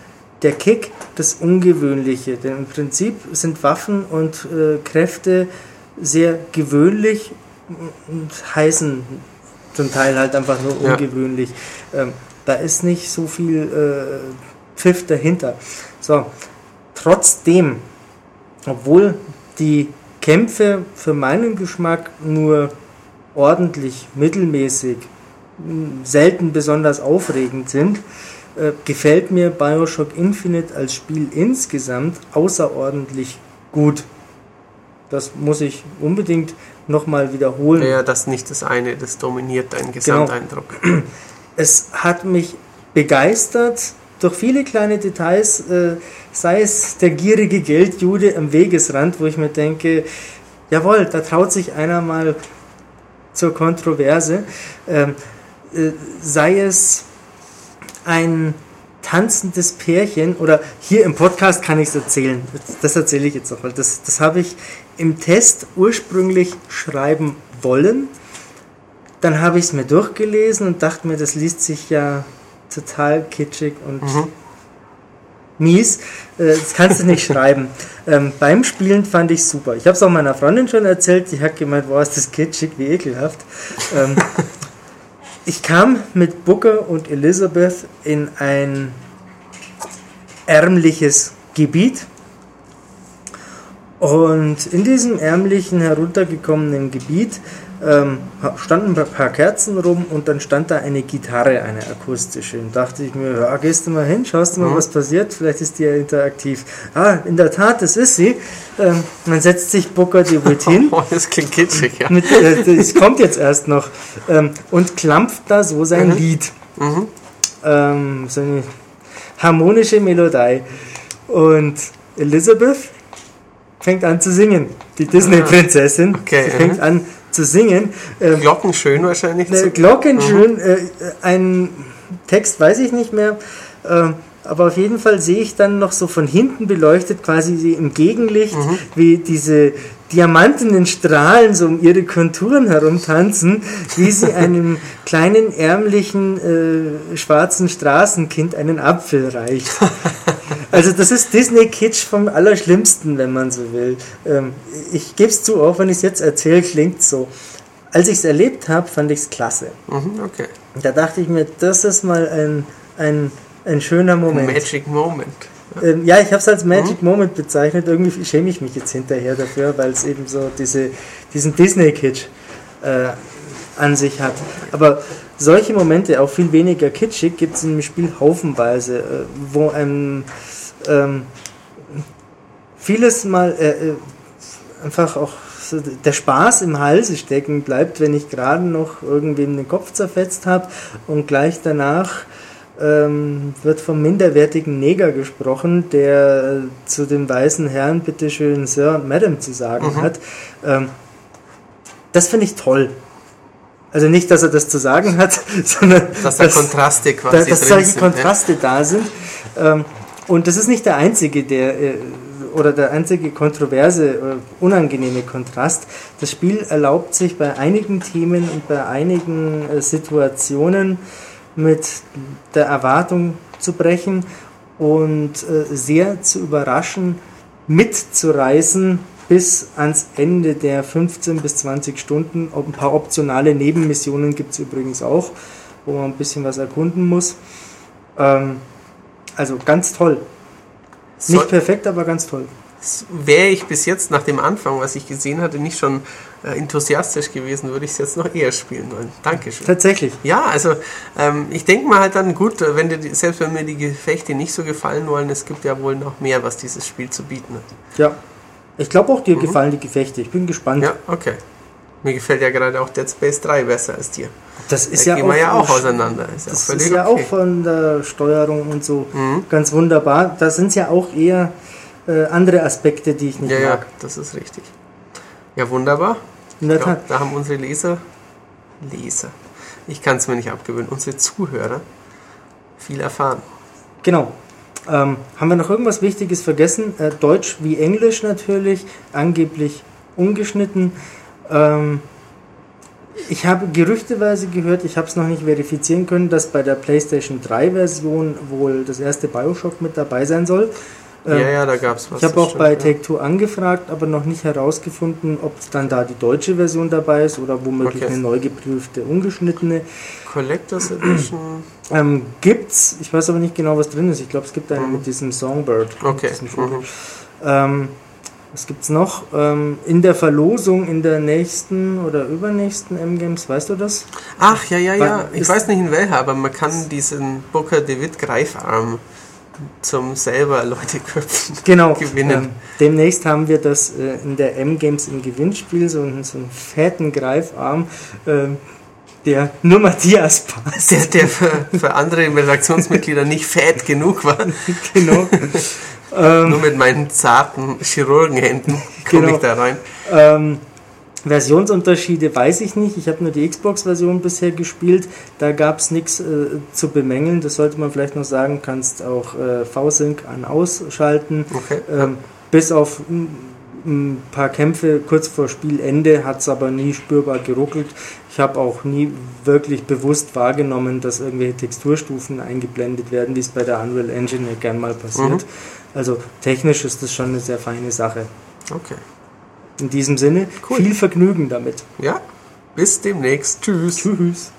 der Kick das Ungewöhnliche. Denn im Prinzip sind Waffen und äh, Kräfte sehr gewöhnlich und heißen zum Teil halt einfach nur ja. ungewöhnlich. Ähm, da ist nicht so viel äh, Pfiff dahinter. So, trotzdem, obwohl die Kämpfe für meinen Geschmack nur ordentlich, mittelmäßig, selten besonders aufregend sind, äh, gefällt mir Bioshock Infinite als Spiel insgesamt außerordentlich gut. Das muss ich unbedingt nochmal wiederholen. Ja, das nicht das eine, das dominiert deinen genau. Gesamteindruck. Genau. Es hat mich begeistert durch viele kleine Details, äh, sei es der gierige Geldjude am Wegesrand, wo ich mir denke, jawohl, da traut sich einer mal zur Kontroverse, ähm, äh, sei es ein tanzendes Pärchen oder hier im Podcast kann ich es erzählen. Das erzähle ich jetzt auch, weil das, das habe ich im Test ursprünglich schreiben wollen. Dann habe ich es mir durchgelesen und dachte mir, das liest sich ja total kitschig und mhm. mies. Äh, das kannst du nicht schreiben. Ähm, beim Spielen fand ich super. Ich habe es auch meiner Freundin schon erzählt. Die hat gemeint, boah, ist das kitschig, wie ekelhaft. Ähm, ich kam mit Booker und Elizabeth in ein ärmliches Gebiet. Und in diesem ärmlichen, heruntergekommenen Gebiet ähm, standen ein paar Kerzen rum und dann stand da eine Gitarre, eine akustische. Und dachte ich mir, ja, gehst du mal hin, schaust du mal, mhm. was passiert, vielleicht ist die ja interaktiv. Ah, in der Tat, das ist sie. Ähm, dann setzt sich Booker die mit hin. Oh, das klingt kitschig, ja. Mit, äh, das kommt jetzt erst noch. Ähm, und klampft da so sein mhm. Lied. Mhm. Ähm, so eine harmonische Melodie. Und Elizabeth fängt an zu singen. Die Disney-Prinzessin. Okay, sie fängt an zu singen. Ähm, Glockenschön wahrscheinlich. Äh, Glockenschön, mhm. äh, ein Text weiß ich nicht mehr. Äh, aber auf jeden Fall sehe ich dann noch so von hinten beleuchtet, quasi im Gegenlicht, mhm. wie diese diamantenen Strahlen so um ihre Konturen herumtanzen, wie sie einem kleinen, ärmlichen, äh, schwarzen Straßenkind einen Apfel reicht. Also das ist Disney-Kitsch vom Allerschlimmsten, wenn man so will. Ähm, ich gebe es zu, auch wenn ich es jetzt erzähle, klingt so. Als ich es erlebt habe, fand ich es klasse. Mhm, okay. Da dachte ich mir, das ist mal ein, ein, ein schöner Moment. Magic Moment. Ähm, ja, ich habe es als Magic mhm. Moment bezeichnet. Irgendwie schäme ich mich jetzt hinterher dafür, weil es eben so diese, diesen Disney-Kitsch äh, an sich hat. Aber solche Momente, auch viel weniger kitschig, gibt es im Spiel haufenweise, äh, wo einem ähm, vieles mal äh, äh, einfach auch der Spaß im Hals stecken bleibt, wenn ich gerade noch irgendwem den Kopf zerfetzt habe und gleich danach ähm, wird vom minderwertigen Neger gesprochen, der äh, zu dem weißen Herrn bitteschön Sir und Madam zu sagen mhm. hat. Ähm, das finde ich toll. Also nicht, dass er das zu sagen hat, sondern dass da Kontraste quasi da, dass solche sind, Kontraste ja. da sind. Ähm, und das ist nicht der einzige, der äh, oder der einzige kontroverse, äh, unangenehme Kontrast. Das Spiel erlaubt sich bei einigen Themen und bei einigen äh, Situationen mit der Erwartung zu brechen und sehr zu überraschen, mitzureißen bis ans Ende der 15 bis 20 Stunden. Ein paar optionale Nebenmissionen gibt es übrigens auch, wo man ein bisschen was erkunden muss. Ähm, also ganz toll. Nicht perfekt, aber ganz toll. Wäre ich bis jetzt nach dem Anfang, was ich gesehen hatte, nicht schon äh, enthusiastisch gewesen, würde ich es jetzt noch eher spielen wollen. Dankeschön. Tatsächlich. Ja, also ähm, ich denke mal halt dann, gut, wenn die, selbst wenn mir die Gefechte nicht so gefallen wollen, es gibt ja wohl noch mehr, was dieses Spiel zu bieten hat. Ja, ich glaube auch dir mhm. gefallen die Gefechte. Ich bin gespannt. Ja, okay. Mir gefällt ja gerade auch Dead Space 3 besser als dir. Das ist da ja gehen auch, wir ja auch auseinander. Ist das ist ja okay. auch von der Steuerung und so mhm. ganz wunderbar. Da sind es ja auch eher äh, andere Aspekte, die ich nicht ja, mag. Ja, das ist richtig. Ja, wunderbar. In der Tat. Da haben unsere Leser, Leser, ich kann es mir nicht abgewöhnen, unsere Zuhörer viel erfahren. Genau. Ähm, haben wir noch irgendwas Wichtiges vergessen? Äh, Deutsch wie Englisch natürlich, angeblich ungeschnitten. Ähm, ich habe gerüchteweise gehört, ich habe es noch nicht verifizieren können, dass bei der PlayStation 3 Version wohl das erste Bioshock mit dabei sein soll. Ähm, ja, ja, da gab es was. Ich habe auch bei Take-Two angefragt, aber noch nicht herausgefunden, ob dann da die deutsche Version dabei ist oder womöglich okay. eine neu geprüfte, ungeschnittene. Collectors Edition? Ähm, gibt's, ich weiß aber nicht genau, was drin ist. Ich glaube, es gibt eine mhm. mit diesem Songbird. Okay. Diesem mhm. ähm, was gibt's noch? Ähm, in der Verlosung in der nächsten oder übernächsten M-Games, weißt du das? Ach, ja, ja, ja. Ich weiß nicht in welcher, aber man kann diesen Booker DeWitt Greifarm zum selber Leute köpfen genau, gewinnen. Ähm, demnächst haben wir das äh, in der M-Games im Gewinnspiel, so, so einen fetten Greifarm. Äh, der nur Matthias passt. Der, der für, für andere Redaktionsmitglieder nicht fett genug war. genau. nur mit meinen zarten Chirurgenhänden komme genau. ich da rein. Ähm, Versionsunterschiede weiß ich nicht. Ich habe nur die Xbox-Version bisher gespielt. Da gab es nichts äh, zu bemängeln. Das sollte man vielleicht noch sagen. Kannst auch äh, V-Sync an ausschalten. Okay. Ähm, bis auf ein paar Kämpfe kurz vor Spielende hat es aber nie spürbar geruckelt. Ich habe auch nie wirklich bewusst wahrgenommen, dass irgendwelche Texturstufen eingeblendet werden, wie es bei der Unreal Engine ja gern mal passiert. Mhm. Also technisch ist das schon eine sehr feine Sache. Okay. In diesem Sinne, cool. viel Vergnügen damit. Ja, bis demnächst. Tschüss. Tschüss.